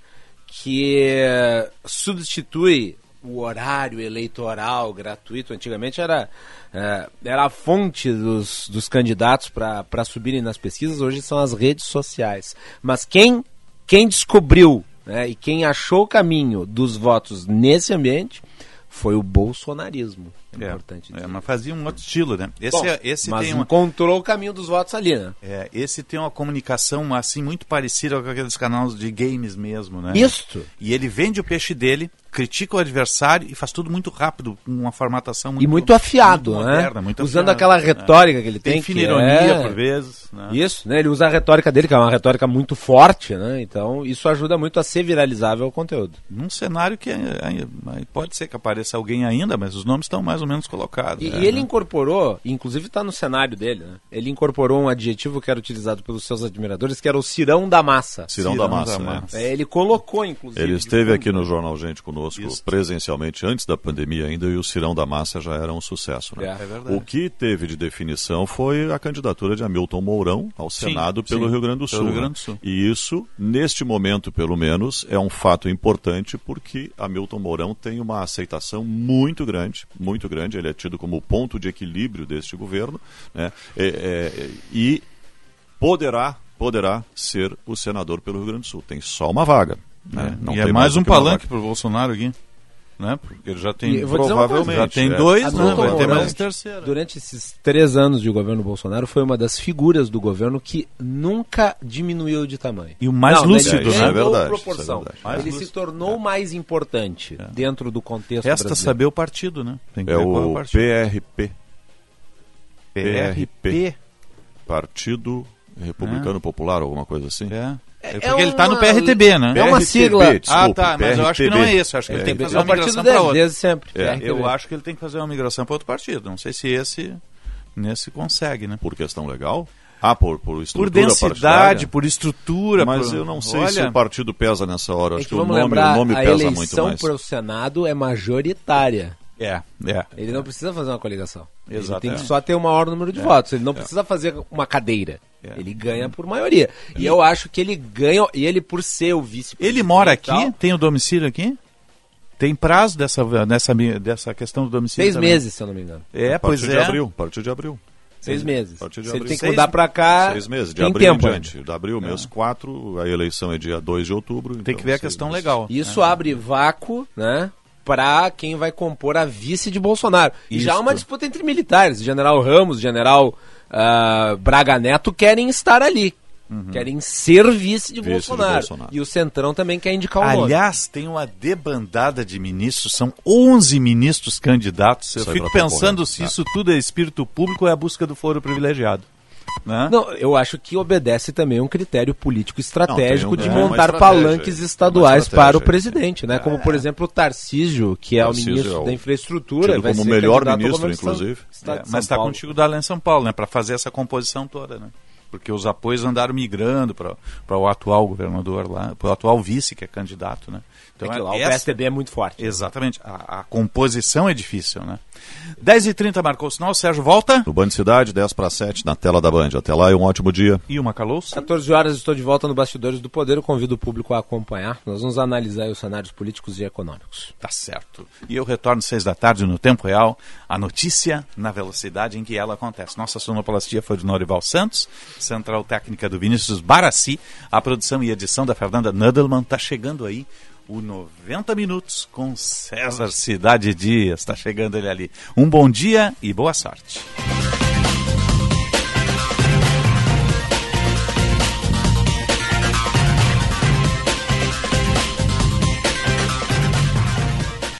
que eh, substitui o horário eleitoral gratuito. Antigamente era, eh, era a fonte dos, dos candidatos para subirem nas pesquisas, hoje são as redes sociais. Mas quem, quem descobriu né, e quem achou o caminho dos votos nesse ambiente foi o bolsonarismo. É, importante É, mas fazia um outro estilo, né? Esse, Bom, é- esse mas tem uma, encontrou o caminho dos votos ali, né? é, esse tem uma comunicação assim muito parecida com aqueles canais de games mesmo, né? Isto. E ele vende o peixe dele, critica o adversário e faz tudo muito rápido, com uma formatação muito e muito afiado, muito né? moderna, muito Usando afiado, aquela né? retórica que ele tem. Tem fina que ironia é- por vezes, né? Isso, né? Ele usa a retórica dele, que é uma retórica muito forte, né? Então isso ajuda muito a ser viralizável o conteúdo. Num cenário que é- é- pode ser que apareça alguém ainda, mas os nomes estão mais ou menos colocados. E, né? e ele incorporou, inclusive está no cenário dele, né? Ele incorporou um adjetivo que era utilizado pelos seus admiradores, que era o cirão da massa. Cirão da massa, né? É, ele colocou, inclusive. Ele esteve aqui no Jornal Gente conosco presencialmente antes da pandemia ainda e o Cirão da Massa já era um sucesso. Né? É, é verdade. o que teve de definição foi a candidatura de Hamilton Mourão ao Sim, Senado pelo sim, Rio Grande do pelo Sul. Rio né? Grande do Sul. E isso, neste momento pelo menos, é um fato importante porque Hamilton Mourão tem uma aceitação muito grande, muito grande. Ele é tido como o ponto de equilíbrio deste governo né? É, é, e poderá, poderá ser o senador pelo Rio Grande do Sul. Tem só uma vaga. Né? Não e é tem mais do um palanque para o Bolsonaro aqui. Né? Porque ele já tem. Provavelmente. Já tem é. dois, né? Hamilton Vai ter mais terceiro. Durante esses três anos de governo Bolsonaro, foi uma das figuras do governo que nunca diminuiu de tamanho. E o mais Não, lúcido, né? É verdade, proporção. é verdade. Mais Ele se lúcido. tornou mais importante dentro do contexto Resta brasileiro. saber o partido, né? Tem que É o partido. PRP. PRP. Partido Republicano Popular, alguma coisa assim. É. É É porque ele está no PRTB, né? é uma PRTB, sigla. desculpe, ah, tá, mas eu acho que não é PRTB. isso. Acho que ele tem que É, fazer é uma partido migração para outro. desde sempre. É. PRTB. Eu acho que ele tem que fazer uma migração para outro partido. Não sei se esse nesse consegue, né? Por questão legal? Ah, por, por Por estrutura densidade, partidária? por estrutura. Mas por- eu não sei Olha, se o partido pesa nessa hora. É Acho que que, o nome, lembrar, o nome a pesa muito eleição mais. para o Senado é majoritária. É, é. Ele não precisa fazer uma coligação. Ele tem que só ter o maior número de votos. Ele não precisa fazer uma cadeira. Ele ganha por maioria. E eu acho que ele ganha, e ele por ser o vice Ele mora aqui? Tem o domicílio aqui? Tem prazo dessa, dessa, dessa questão do domicílio? Seis também? meses, se eu não me engano. É, a pois partir é. de abril. A partir de abril. Seis meses. A partir de Se ele abril. tem que Seis- mudar pra cá. Seis meses, de tem abril tempo em ainda. diante. De abril, mês 4, a eleição é dia 2 de outubro. Tem então que ver a questão meses. legal. Isso abre vácuo, né? Para quem vai compor a vice de Bolsonaro. E já há uma disputa entre militares. General Ramos, general ah, Braga Neto querem estar ali. Querem ser vice de, Uhum. Vice de Bolsonaro. Bolsonaro. E o Centrão também quer indicar o nome. Aliás, tem uma debandada de ministros, são 11 ministros candidatos. Eu fico pensando se tá. isso tudo é espírito público ou é a busca do foro privilegiado. Né? Não, eu acho que obedece também a um critério político estratégico Não, de um- é uma montar estratégia, palanques é estaduais para o presidente, né? Como, por exemplo, o Tarcísio, que é Tarcísio o ministro é o- da infraestrutura. vai como ser o melhor ministro, Estado- inclusive. Estado É, de mas está contigo da em São Paulo, né? Para fazer essa composição toda, né? Porque os apoios andaram migrando para o atual governador lá, para o atual vice que é candidato, né? É que lá o essa- PSDB é muito forte. Exatamente. A, a composição é difícil, né? 10h30 marcou o sinal, o Sérgio volta. No Band Cidade, 10 para 7, na tela da Band. Até lá e um ótimo dia. E uma calouça? 14 horas estou de volta no Bastidores do Poder. Eu convido o público a acompanhar. Nós vamos analisar os cenários políticos e econômicos. Tá certo. E eu retorno seis da tarde no Tempo Real, a notícia na velocidade em que ela acontece. Nossa sonoplastia foi do Norival Santos, central técnica do Vinícius Barassi, a produção e edição da Fernanda Nudelman. Tá chegando aí o 90 Minutos com César Cidade Dias. Tá chegando ele ali. Um bom dia e boa sorte.